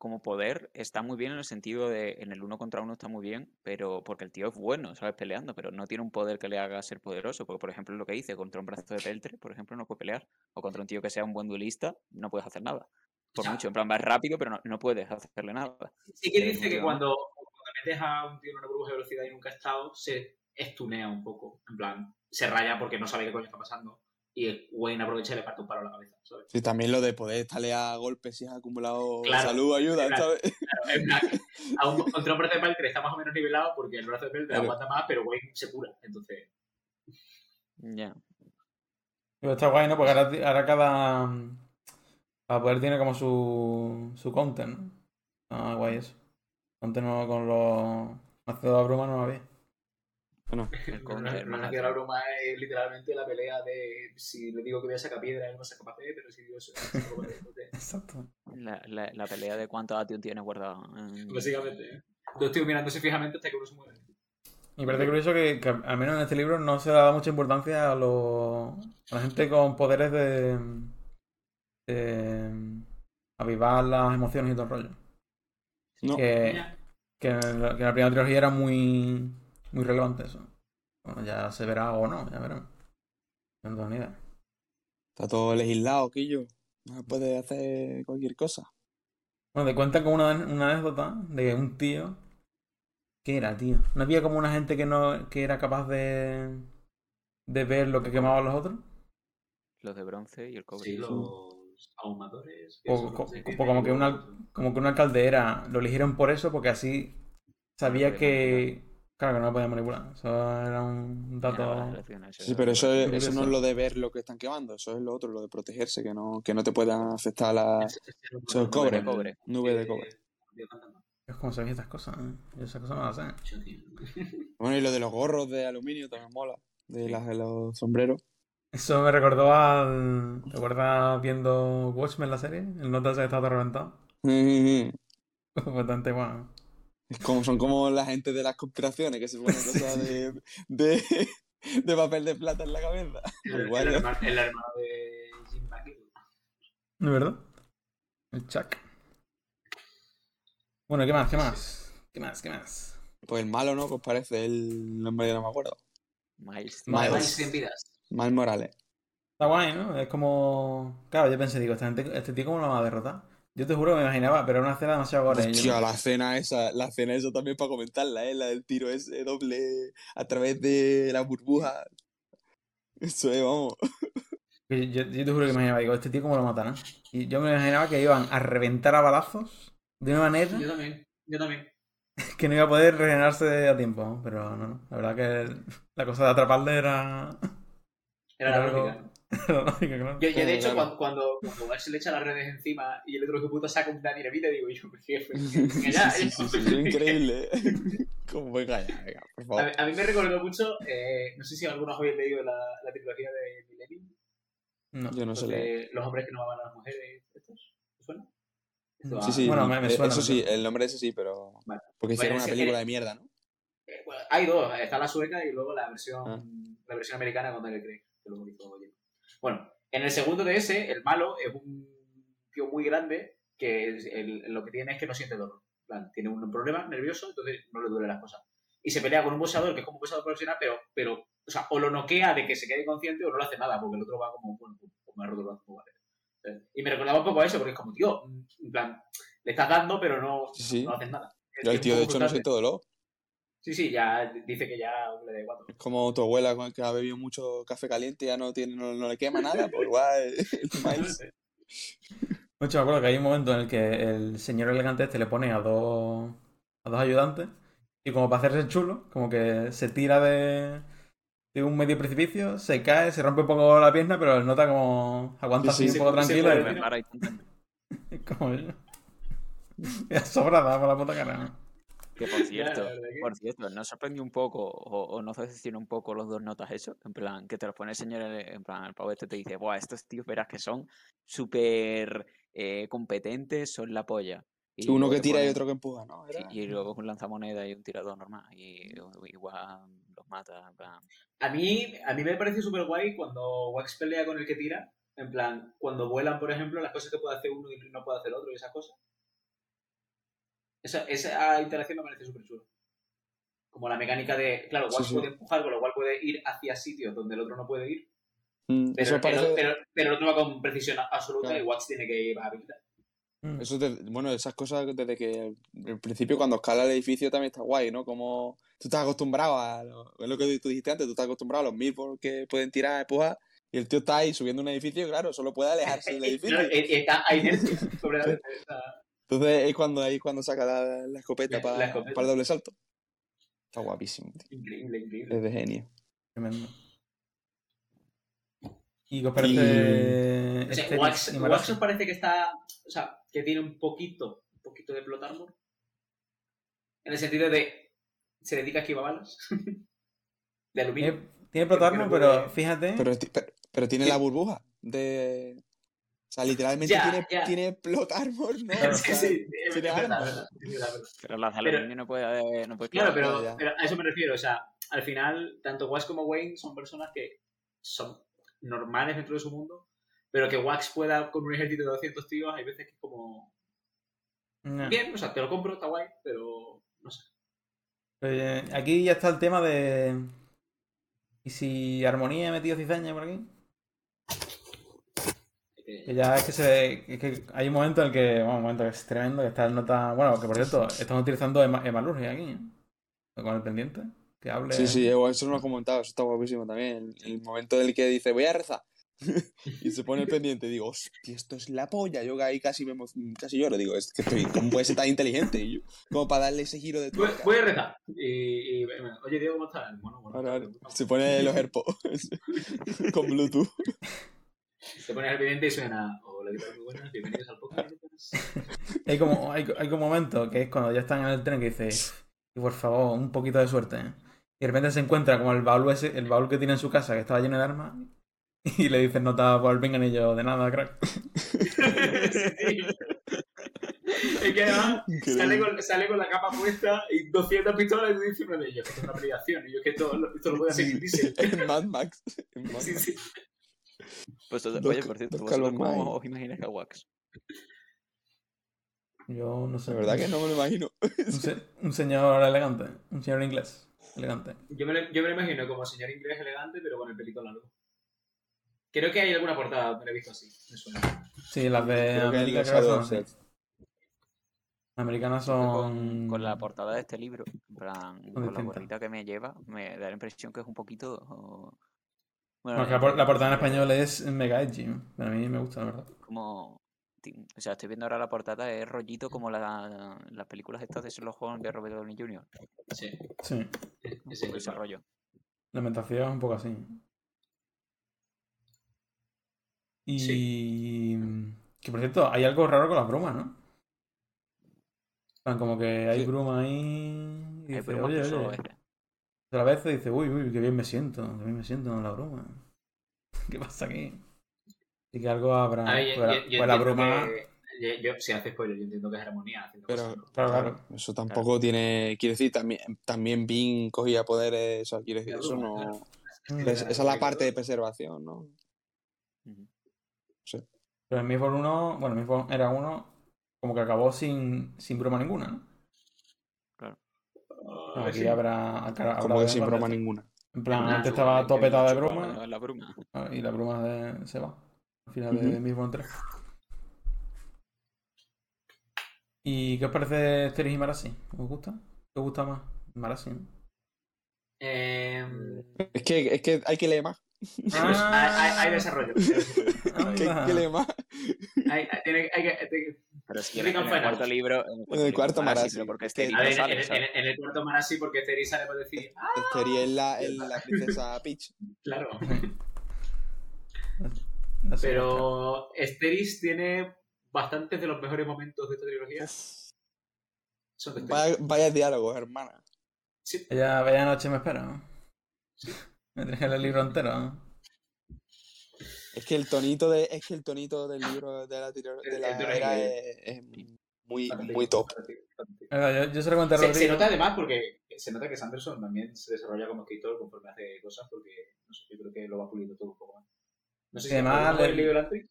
como poder está muy bien en el sentido de en el uno contra uno está muy bien, pero porque el tío es bueno, ¿sabes? Peleando, pero no tiene un poder que le haga ser poderoso. Porque, por ejemplo, lo que dice, contra un brazo de peltre, por ejemplo, no puede pelear. O contra un tío que sea un buen duelista, no puedes hacer nada. Por mucho, en plan, vas rápido, pero no, no puedes hacerle nada. Sí que dice que cuando, cuando metes a un tío en una burbuja de velocidad y nunca ha estado, se estunea un poco. En plan, se raya porque no sabe qué coño está pasando. Y Wayne aprovecha y le parte un palo a la cabeza, ¿sabes? Sí, también lo de poder estarle a golpes si has acumulado Claro, salud, ayuda, claro. ¿sabes? Claro, en plan, a un, contra un brazo de peltre está más o menos nivelado porque el brazo de peltre Claro. aguanta más, pero Wayne se cura. Entonces, Ya. Pero está guay, ¿no? Porque ahora, ahora cada. Cada poder tiene como su. su counter, ¿no? Ah, guay eso. Antes no con los. Macedo de bruma no lo había. *laughs* Bueno, El No, counter, más que la broma es literalmente la pelea de si le digo que voy a sacar piedra, él no saca papel, pero si digo eso, *laughs* Exacto. la, la, la pelea de cuántos Atium tienes guardado. en- Básicamente. ¿eh? Yo estoy mirándose fijamente hasta que uno se muere. Me parece curioso que, que al menos en este libro no se le da mucha importancia a, los, a la gente con poderes de, de avivar las emociones y todo el rollo. no. Que, que, en la, que en la primera trilogía era muy, muy relevante eso. Bueno, ya se verá o no, ya veremos. No tengo ni idea. Está todo legislado, Quillo. No se puede hacer cualquier cosa. Bueno, te cuentan como una, una anécdota de un tío. ¿Qué era, tío? ¿No había como una gente que no que era capaz de, de ver lo que quemaban los otros? Los de bronce y el cobre. Sí, los ahumadores. que O, co- co- como, que una, como que un alcalde era, lo eligieron por eso, porque así sabía que. Claro, que no lo podía manipular. Eso era un dato. Sí, pero es eso, es- eso no es lo de ver lo que están quemando, eso es lo otro, lo de protegerse, que no, que no te puedan afectar la eso es cobre, de cobre. nube de que- cobre. Es como sabéis estas cosas, ¿eh? Yo esas cosas no las sé. *laughs* Bueno, y lo de los gorros de aluminio también mola, de, las, de los sombreros. Eso me recordó al. ¿Te acuerdas viendo Watchmen la serie? El nota se estaba reventado. Es *laughs* Bastante bueno. Como, son como la gente de las conspiraciones que se ponen *laughs* cosas de, de, de papel de plata en la cabeza. El, Igual, el hermano, el hermano de Jim McGill. ¿De verdad? El Chuck. Bueno, ¿qué más? ¿Qué más? ¿Qué más? ¿Qué más? Pues el malo, ¿no? Pues parece el nombre que no me acuerdo. Miles. Miles. Más 100 vidas. Mal Morales. Está guay, ¿no? Es como. Claro, yo pensé, digo, gente, este tío, ¿cómo lo va a derrotar? Yo te juro que me imaginaba, pero era una escena demasiado gore. yo Hostia, no- la escena esa, la escena esa también para comentarla, ¿eh? La del tiro ese doble a través de la burbuja. Eso es, vamos. Yo, yo- yo te juro que me imaginaba, digo, este tío, ¿cómo lo matarán? Y yo me imaginaba que iban a reventar a balazos de una manera Yo también. Yo también. *laughs* que no iba a poder regenerarse a tiempo, ¿no? pero no, no. La verdad que la cosa de atraparle era. Era la algo- *laughs* Yo, yo, de hecho, claro. cuando, cuando, cuando se le echa las redes encima y el otro que puto saca una dinamita, digo yo, jefe, ya, sí, sí, sí, sí, increíble. ¿eh? Como venga ya, venga, por A, favor. mí- a mí me recordó mucho, eh, no sé si algunos habéis leído la, la trilogía de Millennium, No. Yo no sé los, leer. de los hombres que no aman a las mujeres, ¿estos? ¿Te suena? Esto Sí, Sí, Bueno, me- me eh, suena, eso sí, el nombre ese sí, pero. Vale. Porque hicieron Bueno, una ese- película de mierda, ¿no? Eh, bueno, hay dos, está la sueca y luego la versión, Ah. la versión americana con Daniel Craig, que luego hizo Jim. Bueno, en el segundo de ese, el malo es un tío muy grande que el- lo que tiene es que no siente dolor. Plan, tiene un problema nervioso, entonces no le duele las cosas. Y se pelea con un boxeador que es como un boxeador profesional, pero, pero o, sea, o lo noquea de que se quede inconsciente o no le hace nada, porque el otro va como, bueno, pues, pues me ha roto el pues Y me recordaba un poco a eso, porque es como, tío, en plan, le estás dando, pero no, Sí, no haces nada. Yo el tío, de hecho, no siente dolor. Sí, sí, ya dice que ya le da igual. Es como tu abuela con- que ha bebido mucho café caliente y ya no, tiene, no, no le quema nada, pues igual *laughs* el hecho, me acuerdo que hay un momento en el que el señor elegante este le pone a dos, a dos ayudantes y como para hacerse el chulo, como que se tira de, de un medio precipicio, se cae, se rompe un poco la pierna, pero nota como aguanta Sí, así sí, un poco tranquilo mueve, y *laughs* como *laughs* sobrada por la puta cara. Por Ya, cierto, que- por *laughs* cierto, ¿no sorprendió un poco o, o no decepcionó un poco los dos notas eso? En plan, que te los pone el señor, en plan, el pavo este te dice, buah, estos tíos verás que son súper eh, competentes, son la polla. Y Uno que te tiro y otro que empuja, ¿no? Era- y luego un lanzamoneda y un tirador normal. Y igual los mata, en plan. A mí, a mí me parece súper guay cuando Wax pelea con el que tira. En plan, cuando vuelan, por ejemplo, las cosas que puede hacer uno y no puede hacer otro y esas cosas. Esa, esa interacción me parece súper chula. Como la mecánica de. Claro, Sí, sí. puede empujar, con lo cual puede ir hacia sitios donde el otro no puede ir. Mm, Pero, eso el, parece. pero, pero el otro va con precisión absoluta Claro. y Wax tiene que ir a habilitar. Mm. Eso de- bueno, esas cosas desde que el principio cuando escala el edificio también está guay, ¿no? Como tú estás acostumbrado a lo, es lo que tú dijiste antes, tú estás acostumbrado a los mil que pueden tirar, empujar, y el tío está ahí subiendo un edificio, claro, solo puede alejarse *laughs* del edificio. Eh, está a inercia, completamente. Entonces es cuando ahí cuando saca la, la escopeta La- para la escopeta. el doble salto. Está guapísimo, tío. Increíble, increíble. Es de genio. Tremendo. ¿Y os parece? O sea, Wax, y parece que está. O sea, que tiene un poquito, un poquito de plot armor. En el sentido de. Se dedica a esquivar balas. *laughs* de aluminio. Tiene, tiene protarmo, no pero fíjate. Pero, ti- pero, pero tiene la burbuja de. O sea, literalmente Ya, tiene, ya. tiene plot armor, ¿no? Claro. O Sí, sea, sí, es verdad, armas. es verdad, es verdad, es verdad. Pero las de Pero- no puede, no puede Claro, pero, a eso me refiero. O sea, al final, tanto Wax como Wayne son personas que son normales dentro de su mundo, pero que Wax pueda con un ejército de 200 tíos, hay veces que es como. No. Bien, o sea, te lo compro, está guay, pero no sé. Eh, aquí ya está el tema de. ¿Y si Armonía ha metido cizaña por aquí? Que- ya es que se. es que hay un momento en el que. Bueno, un momento que es tremendo, que está el nota. Bueno, que por cierto, estamos utilizando Ema- Emalurgia aquí, ¿eh? Con el pendiente. Que hable. Sí, sí, eso no lo he comentado, eso está guapísimo también. El, el momento en el que dice, voy a rezar. *laughs* y se pone el pendiente y digo, hostia, esto es la polla. Yo ahí casi, me, casi lloro, digo, es que estoy, ¿cómo puede ser tan inteligente? Y yo, como para darle ese giro de Voy, tuerca. voy a rezar. Y, y, oye, Diego, ¿cómo estás? Bueno, bueno. Ahora, ahora, vamos. se pone los *laughs* AirPods con Bluetooth. Te pones el pendiente y suena. Hola, ¿qué tal? Muy buenas, bienvenidos al podcast. *laughs* Hay como, hay, hay como un momento que es cuando ya están en el tren que dice. Y por favor, un poquito de suerte. ¿eh?". Y de repente se encuentra como el baúl ese, el baúl que tiene en su casa, que estaba lleno de armas. *laughs* Y le dicen, no te va por el pinganillo de nada, crack. *laughs* Es que además sale con, sale con la capa puesta y 200 pistolas y dice uno de ellos. Esto es una predicación. Y yo es que esto, esto lo puede hacer Sí, sin diésel. en Mad Max. en Mad Sí, Max. sí. Pues, oye, ca- por cierto, ¿vosotros ¿cómo os imagináis a Wax? Yo no sé. Verdad que no me lo imagino. *laughs* Un, se- un señor elegante. Un señor inglés. Elegante. Yo me, lo- yo me lo imagino como señor inglés elegante, pero con el pelito largo. Creo que hay alguna portada donde lo he visto así. Me suena. Sí, las de América son así. Set. Americanas son. con la portada de este libro, en plan, con la gorrita que me lleva, me da la impresión que es un poquito... Bueno, es que la, la portada en español es mega edgy. A mí me gusta, la verdad. como... O sea, estoy viendo ahora la portada, es rollito como la- las películas estas de Sherlock Holmes de Robert Downey Jr. Sí. Sí. Ese poco es ese rollo. La ambientación es un poco así. Y. Que por cierto, hay algo raro con las brumas, ¿no? Como que hay Sí. bruma ahí. Y Hay dice, oye, solo oye. Es- A la vez dice, uy, uy, qué bien me siento. Qué bien me siento en la bruma. *laughs* ¿Qué pasa aquí? Y que algo habrá. A ver, yo- yo- yo la que- yo- si hace spoiler, yo entiendo que es armonía. haciendo Pero, cosas, ¿no? Claro, claro, claro. eso tampoco tiene. Quiere decir, también, también Bean cogía poderes. O sea, quiere decir, eso no. claro. Mm. Esa es la parte de preservación, ¿no? Ujú. Pero en Mistborn 1, bueno, Mistborn era uno, como que acabó sin, sin broma ninguna, ¿no? Ah, No, aquí sí. habrá, habrá- Como habrá que sin broma ninguna. En plan, Ah, antes estaba todo petado de broma La, bruma. *laughs* y la broma de- se va. Al final de Ujú. Mistborn 3. ¿Y qué os parece Asterix y Marasi? ¿Os gusta? ¿Qué os gusta más? Marasi, ¿no? Em, Es que, es que hay que leer más. Hay, hay- hay desarrollo. Ah, leer más. Hay, hay- tiene- hay que- Pero en, el Final. cuarto libro... En el cuarto pero porque es que- este A libro ver, en, el cuarto Marasi, porque Ceri sale para decir, ah, Esteri es la, es la *laughs* princesa Peach. claro. No *laughs* sé, Pero Esteris tiene bastantes de los mejores momentos de esta trilogía. Son de Esteris. Vaya, vaya diálogos, hermana. Sí. Vaya, vaya noche me espera. ¿no? *laughs* Me traje el libro entero. ¿no? Es que el tonito de, es que el tonito del libro de la, de la era es muy, muy top. Yo, yo se lo conté a Se, Rodrigo. se nota además porque se nota que Sanderson también se desarrolla como escritor conforme hace cosas porque no sé, yo creo que lo va puliendo todo un poco más. No sé si además ¿alguno le- el libro antes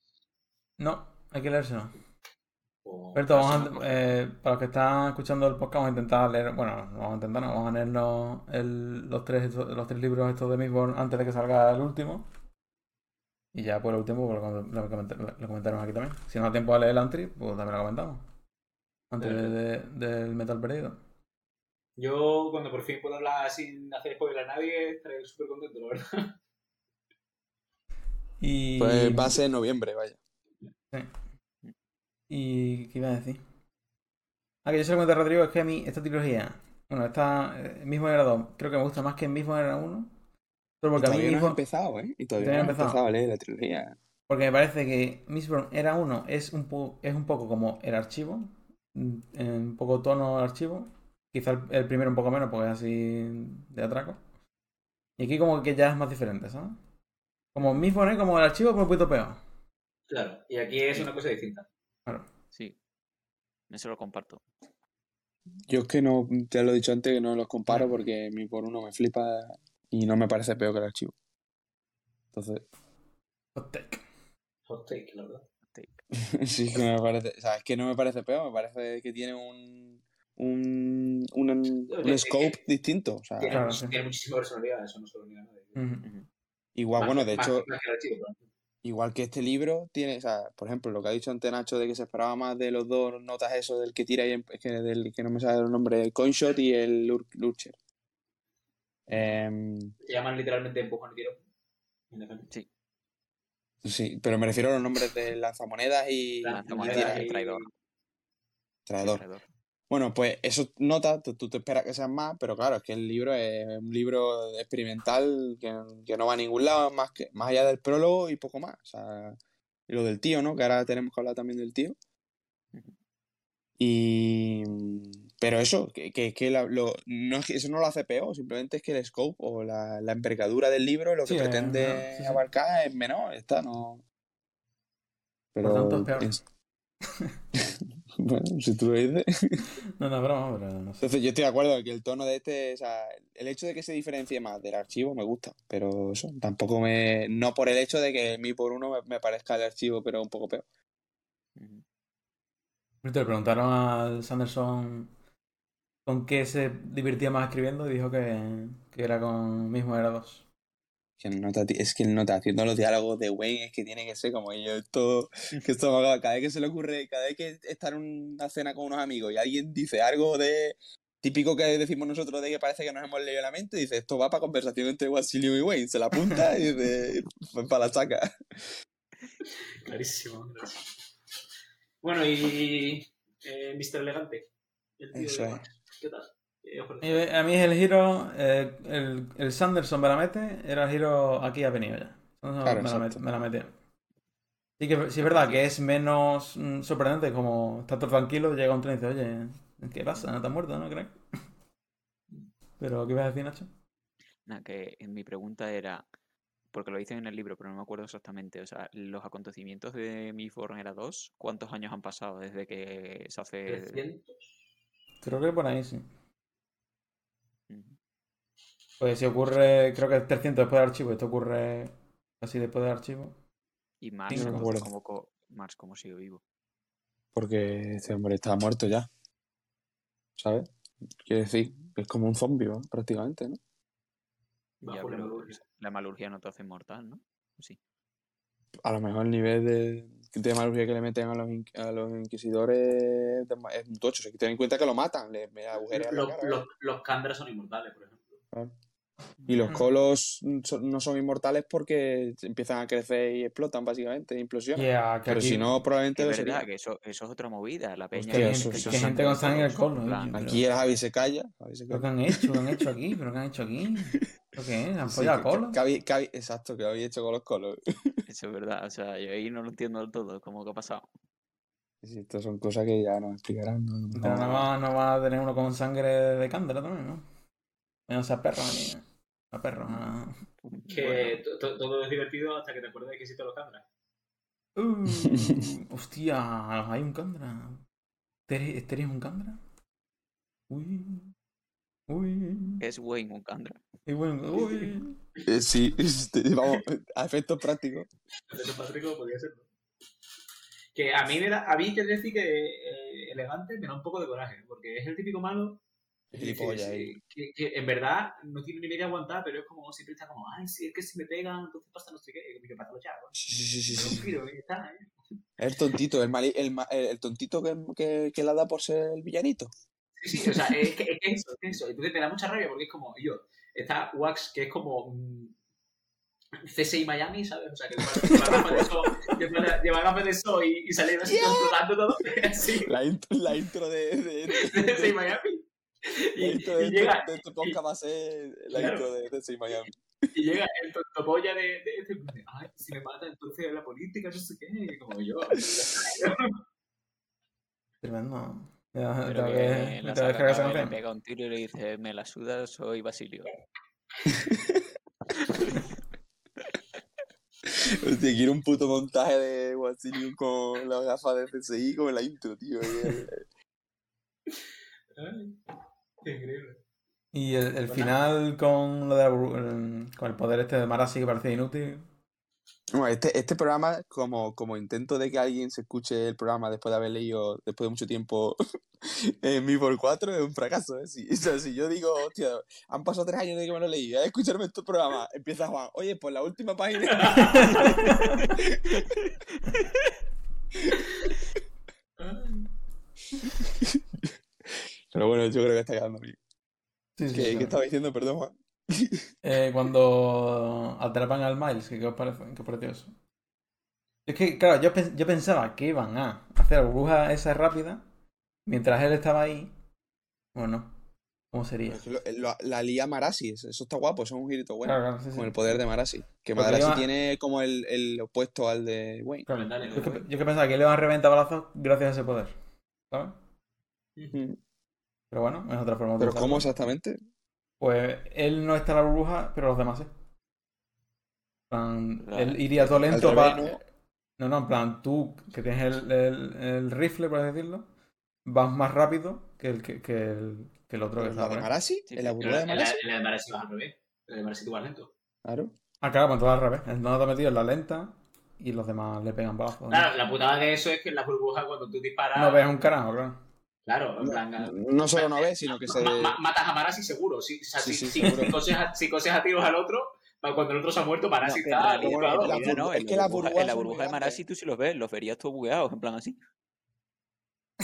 No, hay que leérselo. Alberto, eh, para los que están escuchando el podcast, vamos a intentar leer, bueno, no vamos a intentar, no, vamos a leernos el- los, tres, estos- los tres libros estos de Mistborn antes de que salga el último. Y ya por el último pues, lo, lo, comentar- lo comentaremos aquí también. Si no da tiempo a leer el Antri, pues también lo comentamos. Antes de- de- del Metal Perdido. Yo cuando por fin puedo hablar sin hacer spoiler a nadie estaré súper contento, la verdad. Y... Pues va a ser en noviembre, vaya. ¿Y qué iba a decir? Ah, que yo se lo comenté a Rodrigo, es que a mí esta trilogía, bueno, esta eh, mismo era 2, creo que me gusta más que el mismo era 1. Solo porque a mí todavía no empezado, ¿eh? Y todavía Todavía no no empezado. empezado a leer la trilogía. Porque me parece que Mistborn era uno, es un, po- es un poco como el archivo, mm, en un poco tono el archivo. Quizá el, el primero un poco menos porque es así de atraco. Y aquí como que ya es más diferente, ¿sabes? Como Mistborn es como el archivo, pero un poquito peor. Claro, y aquí es una cosa distinta. Claro. Sí. Eso lo comparto. Yo es que no, te lo he dicho antes, que no los comparo porque mi por uno me flipa y no me parece peor que el archivo. Entonces, Hot take. Hot take, la verdad. *laughs* sí que no me parece, o sea, es que no me parece peor, me parece que tiene un, un, un, scope que- distinto. O sea, Tiene, Claro, much- sí. tiene muchísima personalidad, eso no se lo niega nadie. Igual, Más- bueno, de más- hecho, más que el archivo, claro. Igual que este libro tiene, o sea, por ejemplo, lo que ha dicho antes Nacho de que se esperaba más de los dos notas eso del que tira y es que del que no me sale el nombre, el Coinshot y el Lur- Lurcher. Se llaman literalmente empujón y tiro. Independiente. sí, pero me refiero a los nombres de lanzamonedas y, Lanzamonedas y traidor. traidor. Bueno, pues eso notas, tú, tú te esperas que sean más, pero claro, es que el libro es un libro experimental que, que no va a ningún lado más que más allá del prólogo y poco más. O sea, y lo del tío, ¿no? Que ahora tenemos que hablar también del tío. Y pero eso, que, que, que la- lo- no es que eso no lo hace peor, simplemente es que el scope o la, la envergadura del libro, lo que Sí, pretende menor, sí, sí. abarcar es menor, está, no. Pero tanto es peor. es- *laughs* bueno, si tú lo dices. *laughs* No, no, broma, pero no sé. Entonces yo estoy de acuerdo en que el tono de este, o sea, el hecho de que se diferencie más del archivo me gusta, pero eso, tampoco me, no por el hecho de que mi por uno me, me parezca el archivo, pero un poco peor. Le preguntaron al Sanderson con qué se divertía más escribiendo y dijo que, que era con mismo era dos. Que el nota, ti- es que el nota haciendo los diálogos de Wayne es que tiene que ser como yo, esto, que esto cada vez que se le ocurre, cada vez que está en una cena con unos amigos y alguien dice algo de típico que decimos nosotros de que parece que nos hemos leído la mente, dice esto va para conversación entre Wasilio y Wayne, se la apunta y dice para la saca. Clarísimo, clarísimo. Bueno, y eh, Mr. Elegante. El tío Eso de es. ¿Qué tal? Eh, A mí es el giro, eh, el, el Sanderson me la mete, era el giro aquí ha venido ya. Entonces, Claro, me, la met- me la metió. Sí que sí es verdad que es menos mm, sorprendente como está todo tranquilo, llega un tren y dice, oye, ¿qué pasa? ¿No te has muerto, no crees? *laughs* Pero, ¿qué ibas a decir, Nacho? Nada, que en mi pregunta era, porque lo dicen en el libro, pero no me acuerdo exactamente, o sea, los acontecimientos de Mistborn era 2, ¿cuántos años han pasado desde que se hace...? 300. Creo que por ahí sí. Pues si ocurre, creo que es 300 después del archivo, esto ocurre casi después del archivo. Y Mars, no me ¿cómo- acuerdo. cómo co- Mars, ¿cómo sigue vivo? Porque este hombre está muerto ya. ¿Sabes? Quiere decir, es como un zombie, ¿no? prácticamente, ¿no? Ya, la pero la malurgia no te hace inmortal, ¿no? Sí. A lo mejor el nivel de, de malurgia que le meten a los, in- a los inquisidores es de- es un tocho. Se ten en cuenta que lo matan, le, le agujerean la Los, cara. los, los Kandra son inmortales, por ejemplo. Y los Mm. colos son- no son inmortales porque empiezan a crecer y explotan, básicamente, implosionan. Yeah, que Pero aquí, si no, probablemente Es lo verdad sería. que eso, eso es otra movida, la peña. que hay Hostia, que- eso que sí. gente con sangre en el colon. en plan, Aquí el Javi se calla. Javi se ¿Pero qué han hecho? ¿Qué han hecho aquí? ¿Pero qué han hecho aquí? ¿Lo qué es? ¿Han Sí, que- cola? que que exacto, que lo habéis hecho con los colos. *laughs* Eso es verdad, o sea, yo ahí no lo entiendo del todo, como que ha pasado. Sí, estas son cosas que ya nos explicarán. No, no- nada más no va a tener uno con sangre de cándela también, ¿no? No sea perro aquí. A perro. ah. Que Bueno, todo es divertido hasta que te acuerdas de que existen los Kandra. Uh, hostia, hay un Candra. ¿Este eres un Candra? Uy. Uy. es Wayne un Kandra. Y bueno, uy. Eh, sí, *laughs* este, vamos, a efectos prácticos. Eso Patrick podría ser. ¿no? Que a mí, me da, a mí te decir que eh, elegante me da un poco de coraje, porque es el típico malo que, en verdad no tiene ni media aguantar, pero es como siempre está como, ay, sí, es que si me pegan, entonces pasa no sé qué, y que pasa ya, ¿no? Sí, sí, sí, sí, tiro, está, ¿eh? El tontito, el, mali- el, el, tontito que, que, que la da por ser el villanito. Sí, sí, o sea, es que es, que eso, es que eso. Entonces me da mucha rabia porque es como, yo, está Wax, que es como mm, CSI Miami, ¿sabes? O sea, que lleva gafas de sol, y, y sale así *laughs* explotando todo, así, *laughs* La intro, la intro de, de, de- *laughs* CSI Miami. *laughs* Y, este, llega, de este podcast va a ser la Claro. intro de, de Say Miami. Y llega el tontopolla de, de este. Ay, si me mata, entonces la política, no sé qué. Como yo. Tremendo. Ya, Pero que que, en la le pega un tiro y le dice, me la suda, soy Basilio. Hostia, quiero un puto montaje de Watsilium con las gafas de CSI como en la intro, tío. Ay, increíble. Y el, el final con lo de la con el poder este de Marasi que parecía inútil. Bueno, este, este programa, como, como intento de que alguien se escuche el programa después de haber leído, después de mucho tiempo, *laughs* en mi por 4, es un fracaso. ¿eh? Si, o sea, si yo digo, hostia, han pasado tres años desde que me lo leí, a escucharme este programa, empieza Juan, oye, pues la última página. *laughs* *laughs* Pero bueno, yo creo que está quedando bien. Sí, sí, ¿Qué, sí. qué estaba diciendo, perdón, Juan? Eh, cuando atrapan al Miles, ¿qué, qué os parece? ¿Qué os pareció eso? Es que, claro, yo, yo pensaba que iban a hacer la burbuja esa rápida mientras él estaba ahí. Bueno, ¿cómo sería? Es que lo- lo- la lía Marasi, eso está guapo, eso es un girito bueno. Claro, claro, sí, sí. Con el poder de Marasi. Que Marasi tiene como el, el opuesto al de Wayne. Claro, Dale, yo, dale. que, yo que pensaba que le iban a reventar balazos gracias a ese poder. ¿Sabes? Mm. Pero bueno, es otra forma de Pero. ¿cómo exactamente? Pues él no está en la burbuja, pero los demás sí. En plan, Claro. él iría todo lento para. ¿no? no, en plan, tú que tienes el, el- el rifle, por así decirlo, vas más rápido que el, que, que el, que el otro que ¿En está la de. Marasi? Sí, ¿En la burbuja de Marasi? en la de Marasi vas al revés. En la de Marasi tú vas lento. Claro. Ah, claro, pues todo al revés. El no está metido en la lenta y los demás le pegan balazos. ¿no? Claro, la putada de eso es que en la burbuja cuando tú disparas. No ves un carajo, claro. Claro, en plan. No solo no ves, sino que se. ma- ma- matas a Marasi seguro. Si, o sea, Sí, si, sí, si- seguro. *laughs* si coses a, si coses a tiros al otro, cuando el otro se ha muerto, Marasi No, está realidad- en la no, es que la burbuja, en la burbuja de. Marasi tú sí los ves, los verías todos bugueados, en plan así.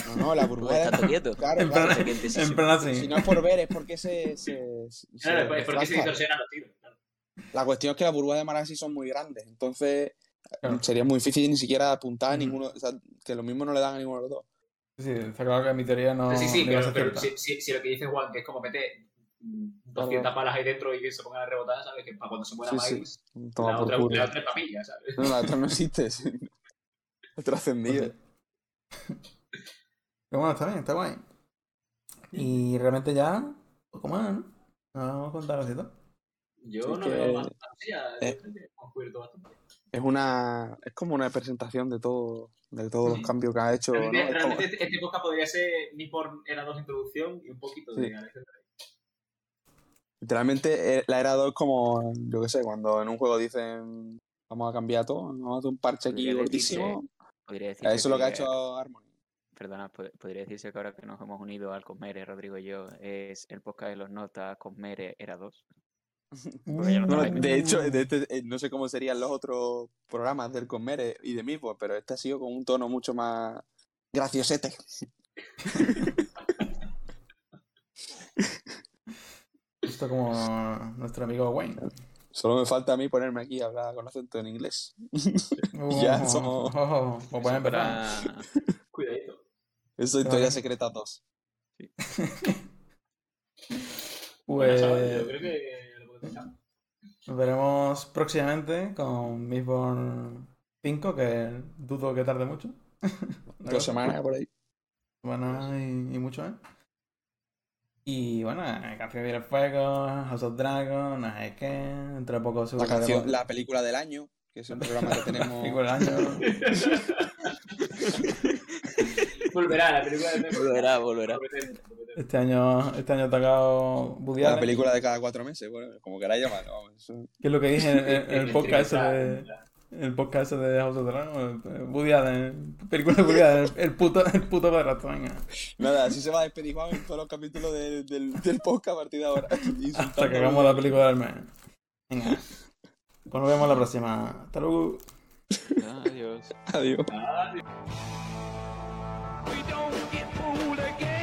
No, no, la burbuja de están quietos. Claro, En claro. plan, te- en plan así. Si no es por ver, es porque se. se, se Claro, es porque se distorsionan los tiros. claro. La cuestión es que las burbujas de Marasi son muy grandes. Entonces. Claro. Sería muy difícil ni siquiera apuntar a ninguno. O sea, que lo mismo no le dan a ninguno de los dos. Sí, está claro que mi teoría no. sí, sí, pero, pero si, si- si lo que dice Juan, que es como meter mm, 200 balas ahí dentro y que se pongan a rebotar, ¿sabes? Que para cuando se muera Sí, sí. Miles, Toma la, por otra, la otra es papilla, ¿sabes? No, la otra no existe. sí. Es trascendido. Pero bueno, está bien, está guay. Y realmente ya, poco más, ¿no? Vamos a contar así todo. Yo Sí, no que- veo más fantasía, eh. bastante. Es una. Es como una presentación de todo. De todos Sí. los cambios que ha hecho. ¿no? Realmente, Es como- realmente este, este podcast podría ser mi por era dos introducción y un poquito de Sí. Alexander. Literalmente, eh, la era 2 es como, yo qué sé, cuando en un juego dicen vamos a cambiar todo, vamos a hacer un parche aquí gordísimo. Eso es lo que ha hecho Harmony. Perdona, pod- podría decirse que ahora que nos hemos unido al Cosmere, Rodrigo y yo, es el podcast de los notas Cosmere era 2. *laughs* No No, de hecho, de este- eh, no sé cómo serían los otros programas del Conmere y de Mismo, pero este ha sido con un tono mucho más graciosete. *laughs* Esto como nuestro amigo Wayne. Solo me falta a mí ponerme aquí a hablar con acento en inglés. *laughs* Ya Oh, somos- oh, oh, empezar. para- Cuidadito. Eso es. Historia Secreta 2. Bueno, Pues yo creo que. Nos veremos próximamente con Mistborn 5, que dudo que tarde mucho. *laughs* Dos semanas por ahí. Semanas y, y mucho, ¿eh? Y bueno, Canción de Fuego, House of Dragon, no sé qué. Entre poco La seguro canción, que- la película del año, que es un programa que *laughs* tenemos. película del año. *laughs* Volverá la película de Volverá, volverá. Este año, este año ha tocado Woody La película de cada cuatro meses, bueno, como queráis llamarlo. que es lo que dije en, en- en el *laughs* podcast ese de, el podcast ese de House of Dragon, Woody Allen, película de Woody Allen, el, el puto, el puto padrastro, venga. Nada, así se va a despedir Juan en todos los capítulos de- del, del podcast a partir de ahora. Hasta que hagamos la película del mes. Venga. Pues nos vemos la próxima. Hasta luego. Adiós. Adiós. Adiós. We don't get fooled again.